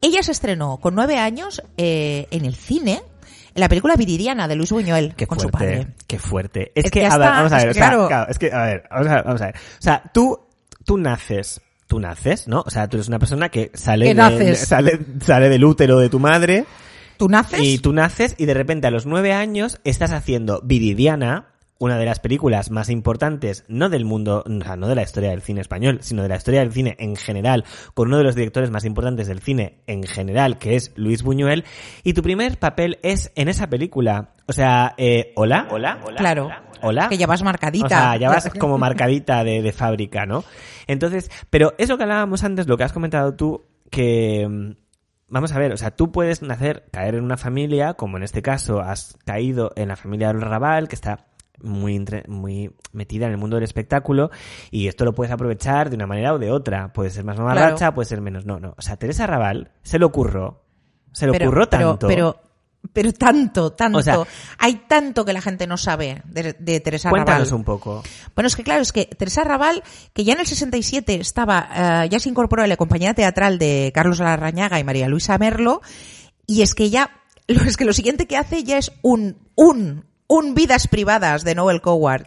ella se estrenó con nueve años eh, en el cine, la película Viridiana de Luis Buñuel, Qué con su padre. qué fuerte. Es, Es que, a ver, vamos a es ver, que o sea, claro. claro, es que, a ver, vamos a ver, vamos a ver. O sea, tú, tú naces, tú naces, ¿no? O sea, tú eres una persona que sale, de- sale, sale del útero de tu madre. ¿Tú naces? Y tú naces y de repente a los nueve años estás haciendo Viridiana, una de las películas más importantes, no del mundo, o sea, no de la historia del cine español, sino de la historia del cine en general, con uno de los directores más importantes del cine en general, que es Luis Buñuel, y tu primer papel es en esa película. O sea, eh, hola, hola, hola. Claro. Hola. Que ya vas marcadita. O sea, ya vas como marcadita de, de fábrica, ¿no? Entonces, pero es lo que hablábamos antes, lo que has comentado tú, que mm, vamos a ver, o sea, tú puedes nacer, caer en una familia, como en este caso has caído en la familia del Raval, que está muy, muy metida en el mundo del espectáculo, y esto lo puedes aprovechar de una manera o de otra. Puede ser más mamarracha, Claro. puede ser menos. No, no. O sea, Teresa Raval se le ocurrió. Se le Pero- ocurrió pero- tanto. Pero, pero tanto, tanto. O sea- Hay tanto que la gente no sabe de, de Teresa Cuéntanos Raval. un poco. Bueno, es que claro, es que Teresa Raval, que ya en el 67 estaba, eh, ya se incorporó a la compañía teatral de Carlos Larrañaga y María Luisa Merlo, y es que ya, lo, es que lo siguiente que hace ya es un, un un Vidas Privadas de Noel Coward,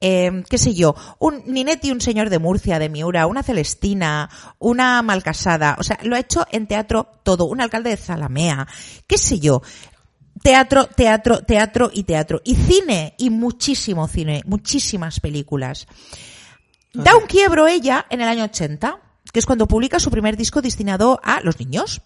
eh, qué sé yo, un Ninetti, un señor de Murcia, de Miura, una Celestina, una Malcasada, o sea, lo ha hecho en teatro todo, un alcalde de Zalamea, qué sé yo, teatro, teatro, teatro y teatro, y cine, y muchísimo cine, muchísimas películas. Da un quiebro ella en el año 80, que es cuando publica su primer disco destinado a los niños.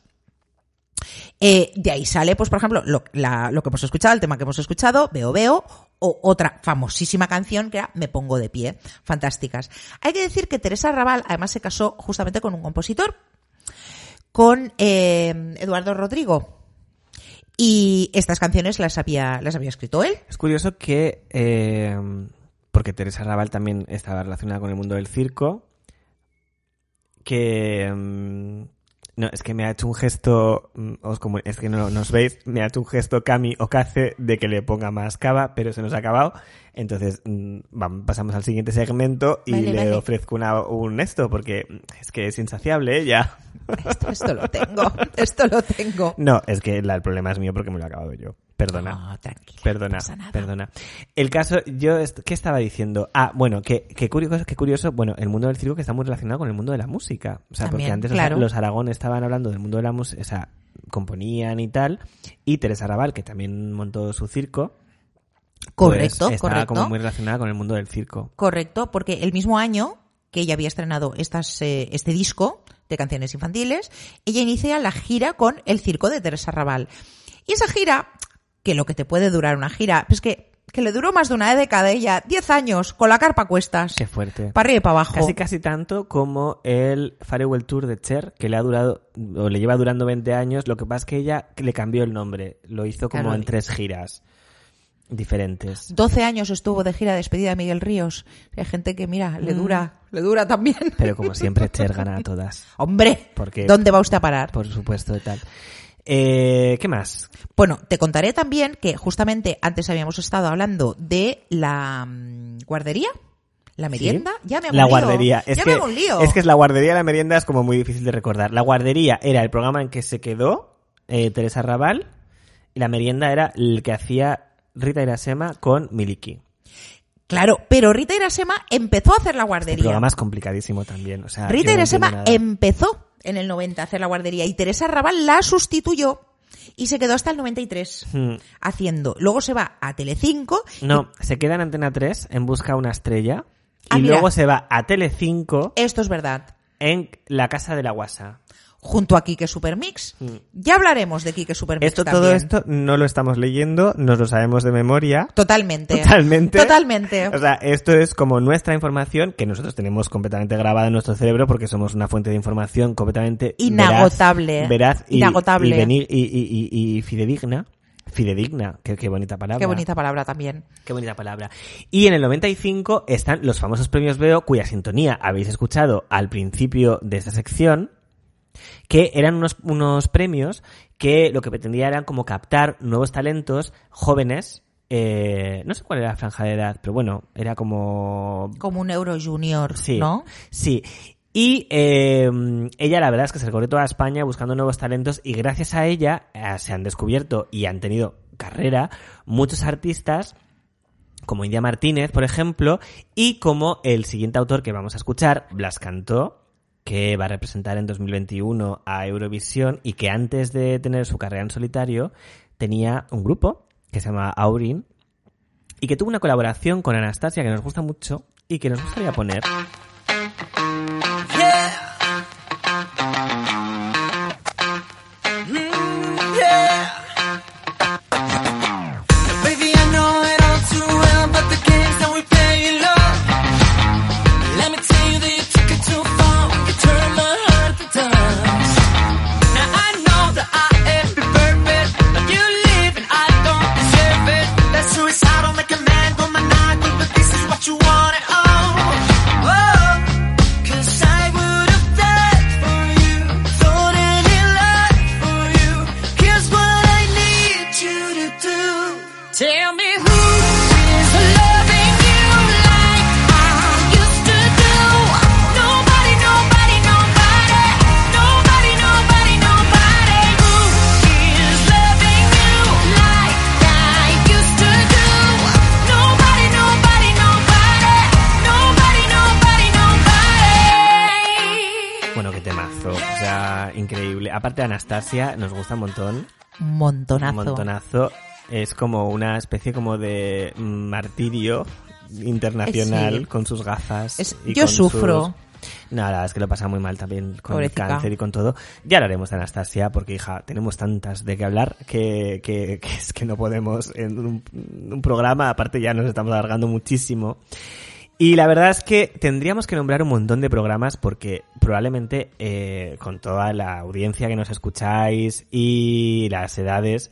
Eh, de ahí sale, pues, por ejemplo, lo, lo que hemos escuchado, el tema que hemos escuchado, Veo Veo, o otra famosísima canción que era Me Pongo de Pie. Fantásticas. Hay que decir que Teresa Raval, además, se casó justamente con un compositor, con eh, Eduardo Rodrigo. Y estas canciones las había, las había escrito él. Es curioso que, eh, porque Teresa Raval también estaba relacionada con el mundo del circo, que... no, es que me ha hecho un gesto, mm, os comu- es que no nos veis, me ha hecho un gesto Cami Okace de que le ponga más cava, pero se nos ha acabado. Entonces, mm, vamos, pasamos al siguiente segmento y Vale, le vale. ofrezco una- un esto, porque es que es insaciable ella. Esto, esto lo tengo, esto lo tengo. No, es que la- el problema es mío porque me lo he acabado yo. Perdona. No, tranquila, Perdona, no nada. perdona. El caso, yo, est- ¿qué estaba diciendo? Ah, bueno, que, que curioso, que curioso, bueno, el mundo del circo que está muy relacionado con el mundo de la música. O sea, porque También, antes los- claro. los, Aragón estaban hablando del mundo de la música, o sea, componían y tal, y Teresa Raval, que también montó su circo. Pues, Correcto, estaba correcto. como muy relacionada con el mundo del circo. Correcto, porque el mismo año que ella había estrenado estas, eh, este disco de canciones infantiles, ella inicia la gira con el circo de Teresa Raval. Y esa gira, que lo que te puede durar una gira, pues que, que le duró más de una década a ella, 10 años, con la carpa a cuestas. Qué fuerte. Para arriba y para abajo. Casi, casi tanto como el Farewell Tour de Cher, que le ha durado, o le lleva durando 20 años. Lo que pasa es que ella le cambió el nombre. Lo hizo como Claro. en tres giras diferentes. 12 años estuvo de gira de despedida de Miguel Ríos. Hay gente que, mira, le Mm. dura, le dura también. Pero como siempre, Cher gana a todas. Hombre, Porque, ¿dónde va usted a parar? por supuesto, tal. Eh, ¿Qué más? Bueno, te contaré también que justamente antes habíamos estado hablando de la mm, guardería, la merienda. ¿Sí? Ya me hago La un lío. guardería. Es ya que, me hago un lío. es que es la guardería y la merienda es como muy difícil de recordar. La guardería era el programa en que se quedó eh, Teresa Raval y la merienda era el que hacía Rita Irasema con Miliki. Claro, pero Rita Irasema empezó a hacer la El guardería. programa es complicadísimo también. O sea, Rita no Irasema empezó en el 90 a hacer la guardería y Teresa Raval la sustituyó y se quedó hasta el 93 Hmm. haciendo. Luego se va a Telecinco. No, se queda en Antena 3 en busca de una estrella Ah, y mira. luego se va a Telecinco Esto es verdad. en La Casa de la Guasa. Junto a Kike Supermix. Ya hablaremos de Kike Supermix. Esto, también. todo esto no lo estamos leyendo, nos lo sabemos de memoria. Totalmente. Totalmente. Totalmente. O sea, esto es como nuestra información que nosotros tenemos completamente grabada en nuestro cerebro porque somos una fuente de información completamente Inagotable. veraz, y, Inagotable. y, y- y- y- y fidedigna. Fidedigna, qué, qué bonita palabra. Qué bonita palabra también. Qué bonita palabra. Y en el 95 están los famosos premios Veo, cuya sintonía habéis escuchado al principio de esta sección, que eran unos, unos premios que lo que pretendía era como captar nuevos talentos jóvenes. eh, no sé cuál era la franja de edad, pero bueno, era como Como un Euro Junior, Sí, ¿no? Sí. Y eh, ella la verdad es que se recorrió toda España buscando nuevos talentos y gracias a ella eh, se han descubierto y han tenido carrera muchos artistas como India Martínez, por ejemplo, y como el siguiente autor que vamos a escuchar, Blas Cantó, que va a representar en 2021 a Eurovisión y que antes de tener su carrera en solitario tenía un grupo que se llama Aurin y que tuvo una colaboración con Anastasia que nos gusta mucho y que nos gustaría poner. Anastasia, nos gusta un montón. Un montonazo. Un montonazo. Es como una especie como de martirio internacional sí. con sus gafas. Es- y yo sufro. sus- No, la verdad es que lo pasa muy mal también con el cáncer y con todo. Ya hablaremos de Anastasia, porque hija, tenemos tantas de qué hablar que, que, que es que no podemos en un, un programa, aparte ya nos estamos alargando muchísimo. Y la verdad es que tendríamos que nombrar un montón de programas porque probablemente eh, con toda la audiencia que nos escucháis y las edades,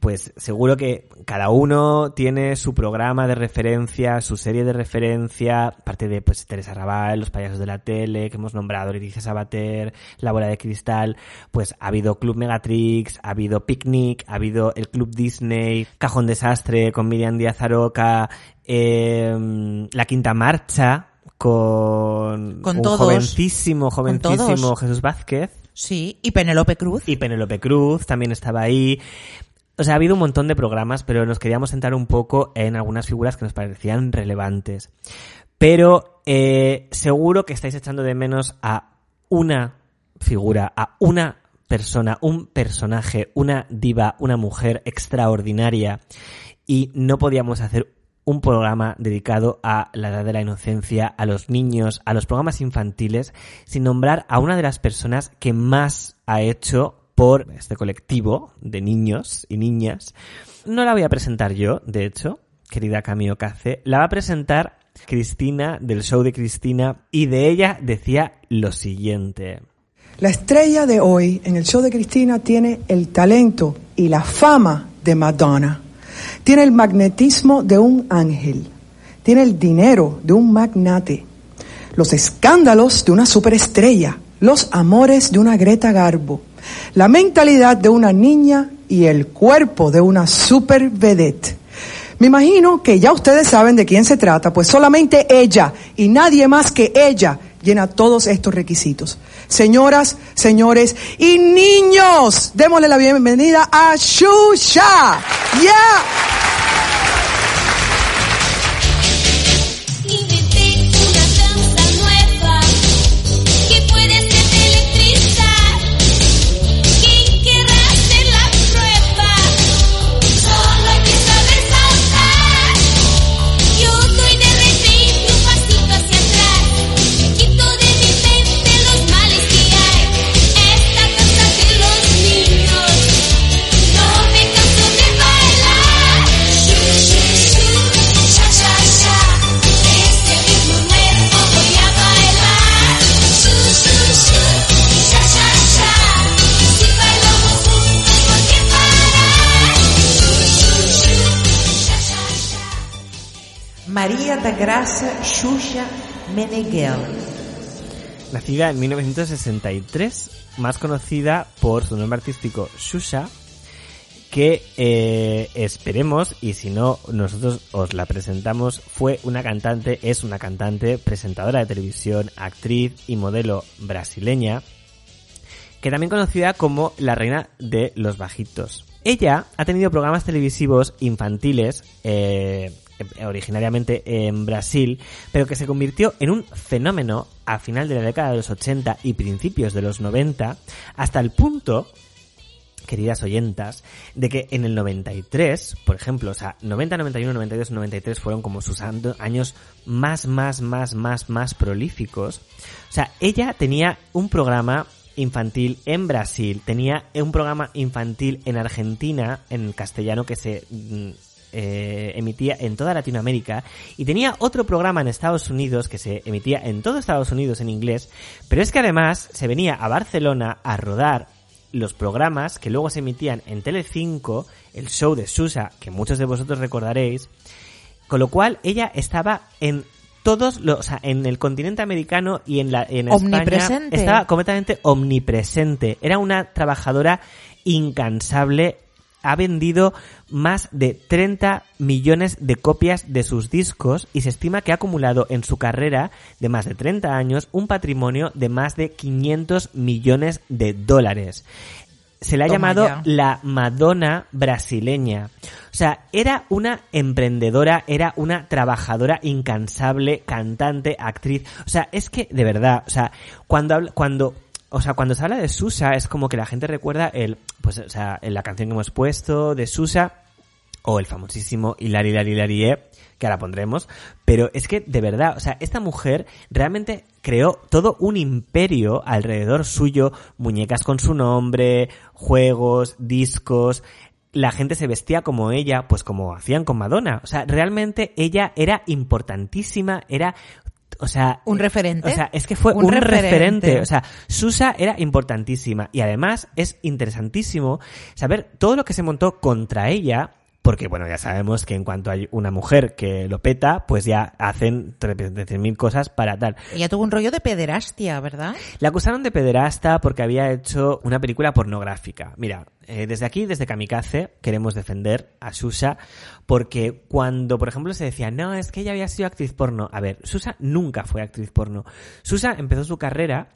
pues seguro que cada uno tiene su programa de referencia, su serie de referencia, aparte de pues Teresa Raval, Los payasos de la tele, que hemos nombrado, Leticia Sabater, La bola de cristal, pues ha habido Club Megatrix, ha habido Picnic, ha habido el Club Disney, Cajón Desastre con Miriam Díaz Aroca, eh, La Quinta Marcha con, Con un todos. jovencísimo, jovencísimo. Jesús Vázquez. Sí, y Penélope Cruz. Y Penélope Cruz también estaba ahí. O sea, ha habido un montón de programas, pero nos queríamos centrar un poco en algunas figuras que nos parecían relevantes. Pero eh, seguro que estáis echando de menos a una figura, a una persona, un personaje, una diva, una mujer extraordinaria. Y no podíamos hacer un programa dedicado a la edad de la inocencia, a los niños, a los programas infantiles, sin nombrar a una de las personas que más ha hecho por este colectivo de niños y niñas. No la voy a presentar yo, de hecho, querida Camilo Cace, la va a presentar Cristina del show de Cristina y de ella decía lo siguiente. La estrella de hoy en el show de Cristina tiene el talento y la fama de Madonna. Tiene el magnetismo de un ángel. Tiene el dinero de un magnate. Los escándalos de una superestrella. Los amores de una Greta Garbo. La mentalidad de una niña y el cuerpo de una super vedette. Me imagino que ya ustedes saben de quién se trata, pues solamente ella y nadie más que ella llena todos estos requisitos. Señoras, señores y niños, démosle la bienvenida a Shusha. Yeah. Da Graça Xuxa Meneghel. Nacida en 1963, más conocida por su nombre artístico Shusha, que eh, esperemos, y si no, nosotros os la presentamos, fue una cantante, es una cantante, presentadora de televisión, actriz y modelo brasileña, que también conocida como la reina de los bajitos. Ella ha tenido programas televisivos infantiles, eh, originariamente en Brasil, pero que se convirtió en un fenómeno a final de la década de los 80 y principios de los 90, hasta el punto queridas oyentas, de que en el 93, por ejemplo, o sea, 90, 91, 92, 93 fueron como sus años más, más, más, más, más prolíficos. O sea, ella tenía un programa infantil en Brasil, tenía un programa infantil en Argentina, en castellano, que se mm, eh, emitía en toda Latinoamérica, y tenía otro programa en Estados Unidos que se emitía en todo Estados Unidos en inglés, pero es que además se venía a Barcelona a rodar los programas que luego se emitían en Telecinco, el show de Susa, que muchos de vosotros recordaréis, con lo cual ella estaba en todos los, o sea, en el continente americano y en la en España estaba completamente omnipresente. Era una trabajadora incansable. Ha vendido más de 30 millones de copias de sus discos y se estima que ha acumulado en su carrera de más de 30 años un patrimonio de más de 500 millones de dólares. Se le ha Toma llamado ya. la Madonna brasileña. O sea, era una emprendedora, era una trabajadora incansable, cantante, actriz. O sea, es que, de verdad, o sea, cuando, habla- cuando o sea, cuando se habla de Susa es como que la gente recuerda el, pues, o sea, la canción que hemos puesto de Susa o el famosísimo Hilari Hilari Hilari eh, que ahora pondremos, pero es que de verdad, o sea, esta mujer realmente creó todo un imperio alrededor suyo, muñecas con su nombre, juegos, discos, la gente se vestía como ella, pues como hacían con Madonna, o sea, realmente ella era importantísima, era o sea, Un referente. o sea, es que fue Un un, referente. referente. O sea, Susa era importantísima. Y además es interesantísimo saber todo lo que se montó contra ella. Porque, bueno, ya sabemos que en cuanto hay una mujer que lo peta, pues ya hacen mil cosas para tal. Ella tuvo un rollo de pederastia, ¿verdad? La acusaron de pederasta porque había hecho una película pornográfica. Mira, eh, desde aquí, desde Kamikaze, queremos defender a Susa porque cuando, por ejemplo, se decía, no, es que ella había sido actriz porno. A ver, Susa nunca fue actriz porno. Susa empezó su carrera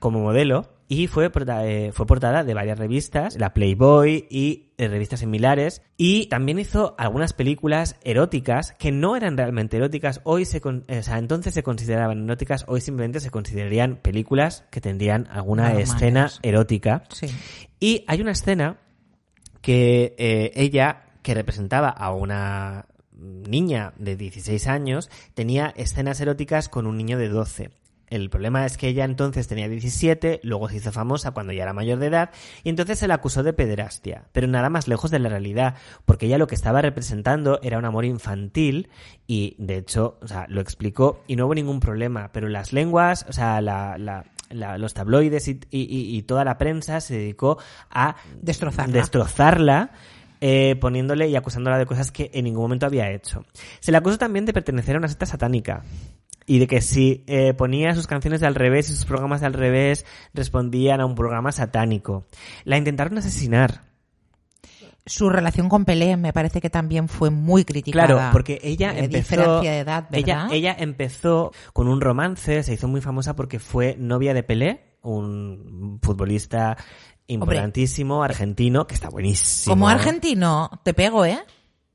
como modelo y fue, porta- eh, fue portada de varias revistas, la Playboy y eh, revistas similares, y también hizo algunas películas eróticas que no eran realmente eróticas, hoy se, con- o sea, entonces se consideraban eróticas, hoy simplemente se considerarían películas que tendrían alguna Normales. escena erótica. Sí. Y hay una escena que eh, ella, que representaba a una niña de 16 años, tenía escenas eróticas con un niño de 12. El problema es que ella entonces tenía 17, luego se hizo famosa cuando ya era mayor de edad, y entonces se la acusó de pederastia, pero nada más lejos de la realidad, porque ella lo que estaba representando era un amor infantil, y de hecho, o sea, lo explicó y no hubo ningún problema, pero las lenguas, o sea, la, la- la- los tabloides y, y- y- toda la prensa se dedicó a Destrozarla. destrozarla, eh, poniéndole y acusándola de cosas que en ningún momento había hecho. Se le acusó también de pertenecer a una secta satánica. Y de que si eh, ponía sus canciones al revés y sus programas al revés respondían a un programa satánico. La intentaron asesinar. Su relación con Pelé me parece que también fue muy criticada. Claro, porque ella De empezó. diferencia de edad, ella, ¿verdad? ella empezó con un romance, se hizo muy famosa porque fue novia de Pelé, un futbolista importantísimo, argentino, que está buenísimo. Como argentino, te pego, ¿eh?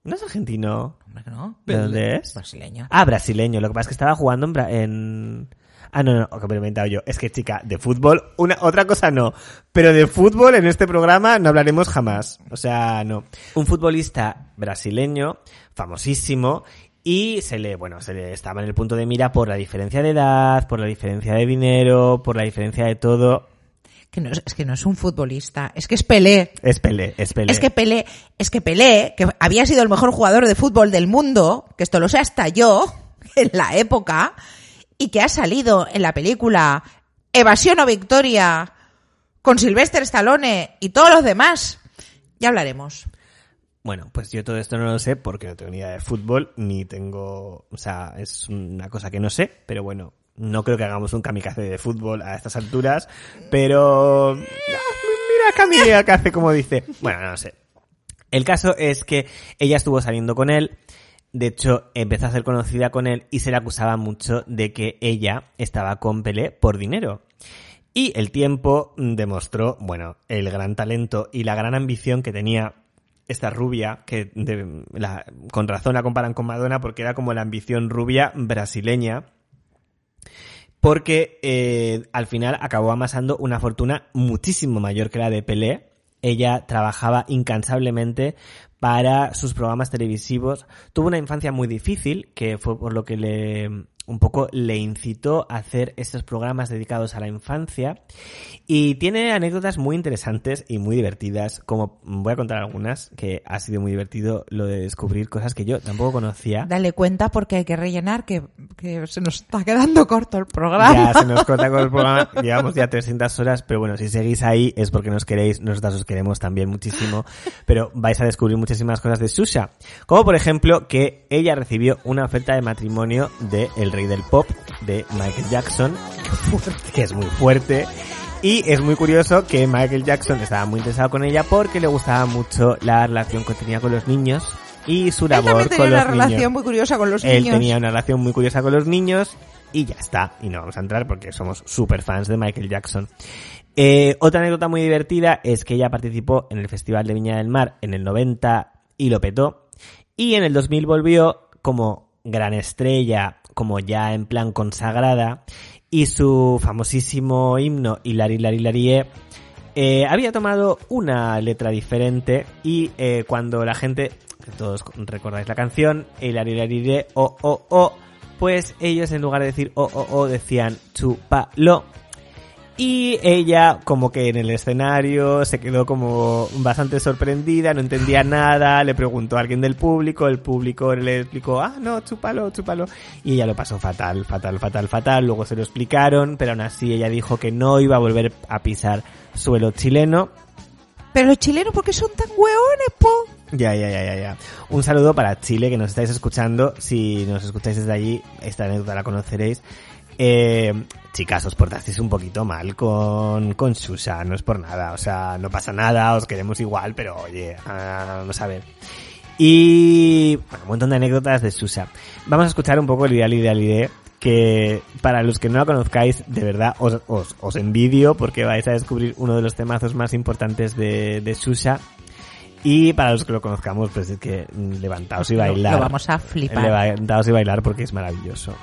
No es argentino. Hombre, que no. ¿De dónde es? Brasileño. Ah, brasileño. Lo que pasa es que estaba jugando en... Bra- en... Ah, no, no, que me lo he inventado yo. Es que, chica, de fútbol, una, otra cosa no. Pero de fútbol en este programa no hablaremos jamás. O sea, no. Un futbolista brasileño, famosísimo, y se le, bueno, se le estaba en el punto de mira por la diferencia de edad, por la diferencia de dinero, por la diferencia de todo. Que no es, es que no es un futbolista, es que es Pelé. Es Pelé, es Pelé. Es que Pelé, es que Pelé, que había sido el mejor jugador de fútbol del mundo, que esto lo sé hasta yo, en la época, y que ha salido en la película Evasión o Victoria con Sylvester Stallone y todos los demás. Ya hablaremos. Bueno, pues yo todo esto no lo sé porque no tengo ni idea de fútbol, ni tengo, o sea, es una cosa que no sé, pero bueno, no creo que hagamos un kamikaze de fútbol a estas alturas, pero... Mira Camila que hace como dice. Bueno, no sé. El caso es que ella estuvo saliendo con él, de hecho empezó a ser conocida con él y se le acusaba mucho de que ella estaba con Pelé por dinero. Y el tiempo demostró, bueno, el gran talento y la gran ambición que tenía esta rubia, que con razón la comparan con Madonna porque era como la ambición rubia brasileña, porque eh, al final acabó amasando una fortuna muchísimo mayor que la de Pelé. Ella trabajaba incansablemente para sus programas televisivos. Tuvo una infancia muy difícil, que fue por lo que le un poco le incitó a hacer estos programas dedicados a la infancia. Y tiene anécdotas muy interesantes y muy divertidas, como voy a contar algunas, que ha sido muy divertido lo de descubrir cosas que yo tampoco conocía. Dale cuenta porque hay que rellenar que, que se nos está quedando corto el programa. Ya se nos corta con el programa. Llevamos ya 300 horas, pero bueno, si seguís ahí es porque nos queréis, nosotros os queremos también muchísimo, pero vais a descubrir muchísimas cosas de Susha. Como por ejemplo que ella recibió una oferta de matrimonio de El Rey del Pop, de Michael Jackson, que es muy fuerte. Y es muy curioso que Michael Jackson estaba muy interesado con ella porque le gustaba mucho la relación que tenía con los niños y su labor tenía con una los relación niños. muy curiosa con los Él niños. tenía una relación muy curiosa con los niños y ya está. Y no vamos a entrar porque somos super fans de Michael Jackson. Eh, otra anécdota muy divertida es que ella participó en el Festival de Viña del Mar en el 90 y lo petó. Y en el 2000 volvió como gran estrella, como ya en plan consagrada. y su famosísimo himno Hilari Hilari Hilarie eh, había tomado una letra diferente y eh, cuando la gente, todos recordáis la canción, Hilari Hilari Hilarie, o o o, pues ellos en lugar de decir o o o decían chupalo. Y ella, como que en el escenario, se quedó como bastante sorprendida, no entendía nada, le preguntó a alguien del público, el público le explicó, ah, no, chúpalo, chúpalo. Y ella lo pasó fatal, fatal, fatal, fatal. Luego se lo explicaron, pero aún así ella dijo que no iba a volver a pisar suelo chileno. Pero los chilenos, ¿por qué son tan hueones, po? Ya, ya, ya, ya, ya. Un saludo para Chile que nos estáis escuchando. Si nos escucháis desde allí, esta anécdota la conoceréis. Eh, chicas, os portasteis un poquito mal con, con Susa, no es por nada, o sea, no pasa nada, os queremos igual, pero oye, ah, vamos a ver. Y bueno, un montón de anécdotas de Susa. Vamos a escuchar un poco el Ideal Ideal Ide, que para los que no la conozcáis, de verdad os, os, os envidio porque vais a descubrir uno de los temazos más importantes de, de Susa. Y para los que lo conozcamos, pues es que levantaos y Lo- bailar. lo vamos a flipar. Levantaos y bailar porque es maravilloso.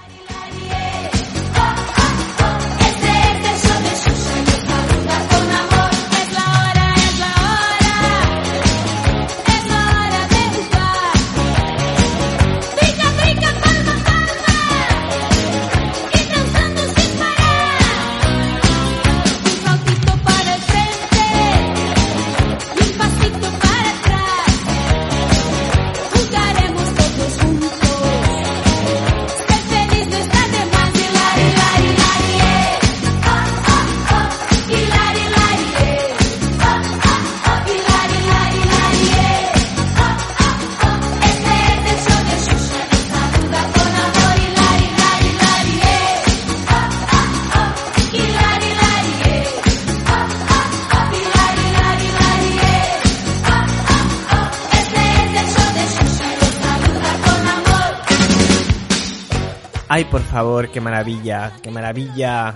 Favor, qué maravilla, qué maravilla,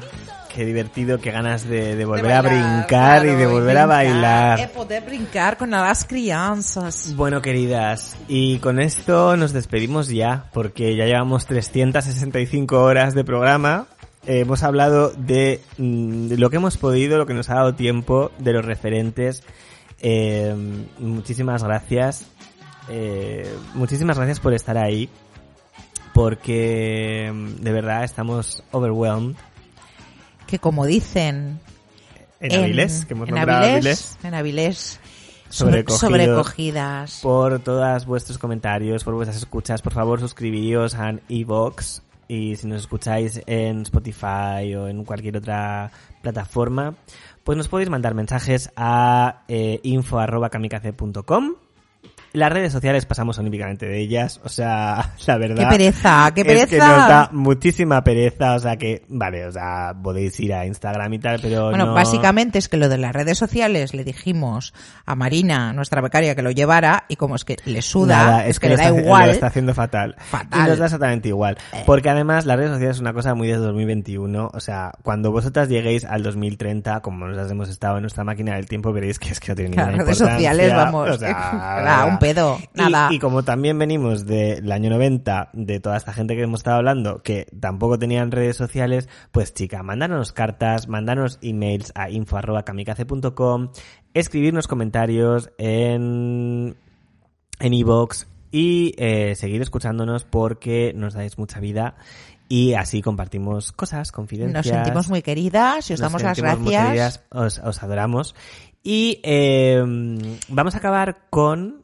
qué divertido, qué ganas de, de volver a brincar y de volver a bailar. Eh, poder brincar con las crianzas. Bueno, queridas, y con esto nos despedimos ya, porque ya llevamos 365 horas de programa. Eh, hemos hablado de, mm, de lo que hemos podido, lo que nos ha dado tiempo, de los referentes. Eh, muchísimas gracias. Eh, muchísimas gracias por estar ahí, porque mm, de verdad estamos overwhelmed. Que como dicen... En Avilés, que hemos en nombrado Avilés, Avilés. en Avilés, sobrecogidos sobrecogidas. por todas vuestros comentarios, por vuestras escuchas. Por favor, suscribíos a Evox y si nos escucháis en Spotify o en cualquier otra plataforma, pues nos podéis mandar mensajes a eh, info@kamikaze.com. Las redes sociales pasamos olímpicamente de ellas, o sea, la verdad. ¡Qué pereza, qué Es que pereza! nos da muchísima pereza, o sea que, vale, o sea, podéis ir a Instagram y tal, pero Bueno, no... básicamente es que lo de las redes sociales le dijimos a Marina, nuestra becaria, que lo llevara y como es que le suda, Nada, es, que, le da está, igual. Lo está haciendo fatal. Fatal. Y nos da exactamente igual. Porque además las redes sociales es una cosa muy de 2021. O sea, cuando vosotras lleguéis al 2030, como nosotras hemos estado en nuestra máquina del tiempo, veréis que es que no tiene Las ninguna redes importancia. sociales, vamos, O sea, nada, un pedo, nada. Y, como también venimos del año 90, de toda esta gente que hemos estado hablando, que tampoco tenían redes sociales, pues chica, mándanos cartas, mándanos emails a info.kamikaze.com, escribirnos comentarios en en iVoox y eh, seguir escuchándonos porque nos dais mucha vida y así compartimos cosas, confidencias. Nos sentimos muy queridas y os damos las sentimos muy gracias. queridas, os, os adoramos. Y eh, vamos a acabar con...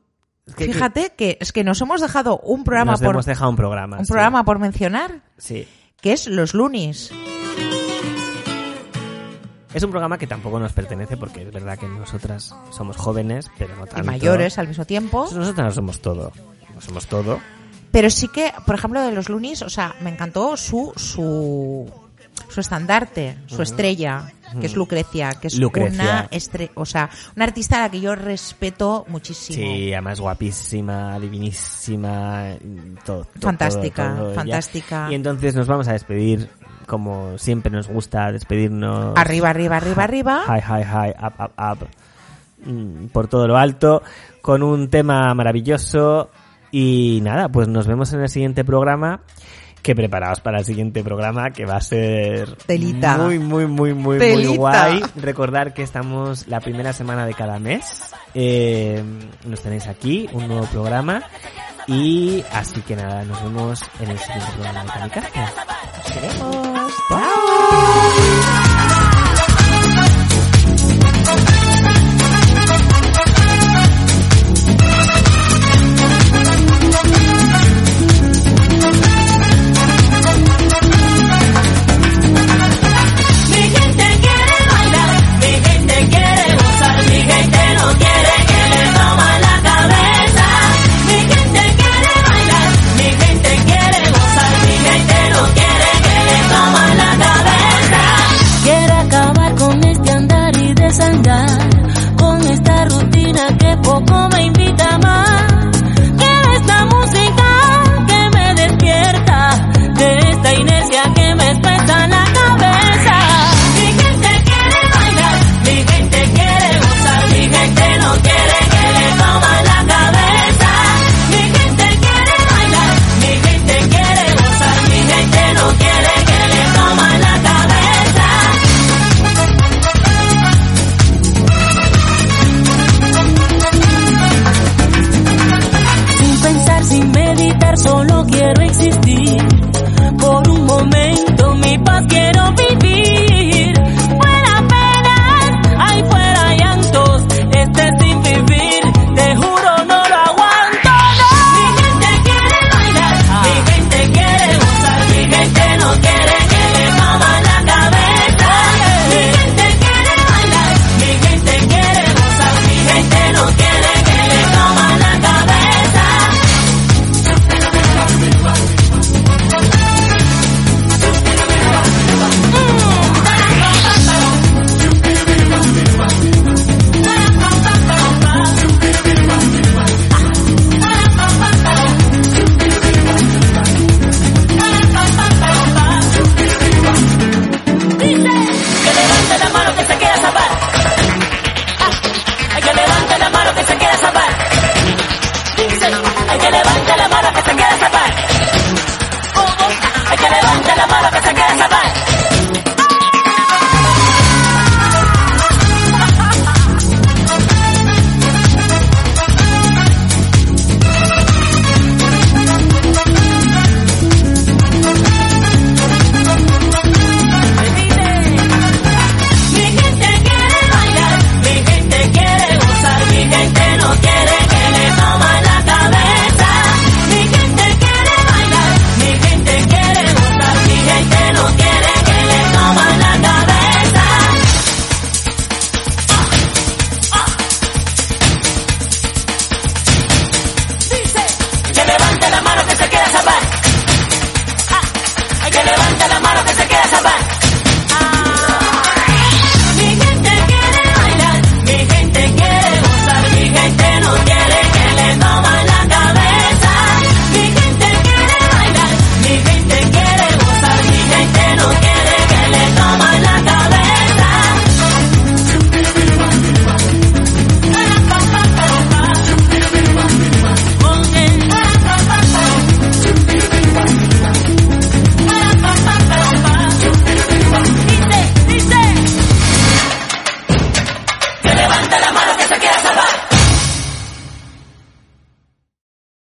que- Fíjate que es que nos hemos dejado un programa nos por hemos dejado un programa. un sí. programa por mencionar, Sí. que es Los Lunis. Es un programa que tampoco nos pertenece porque es verdad que nosotras somos jóvenes, pero no tanto. y mayores al mismo tiempo. Nosotras no somos todo. No somos todo. Pero sí que, por ejemplo, de los Lunis, o sea, me encantó su su su estandarte, su estrella, que es. Lucrecia, que es Lucrecia. una estre o sea, una artista a la que yo respeto muchísimo. Sí, además guapísima, divinísima, todo. todo, Fantástica, todo, todo ella. fantástica. Y entonces nos vamos a despedir, como siempre nos gusta despedirnos. Arriba, arriba, arriba, arriba. Hi, hi, hi, up, up, up. Mm, Por todo lo alto, con un tema maravilloso. Y nada, pues nos vemos en el siguiente programa. Que preparaos para el siguiente programa que va a ser Telita. muy, muy, muy, muy, muy guay. Recordar que estamos la primera semana de cada mes. Eh, nos tenéis aquí, un nuevo programa. Y así que nada, nos vemos en el siguiente programa de Kamikaze. Nos queremos. Mi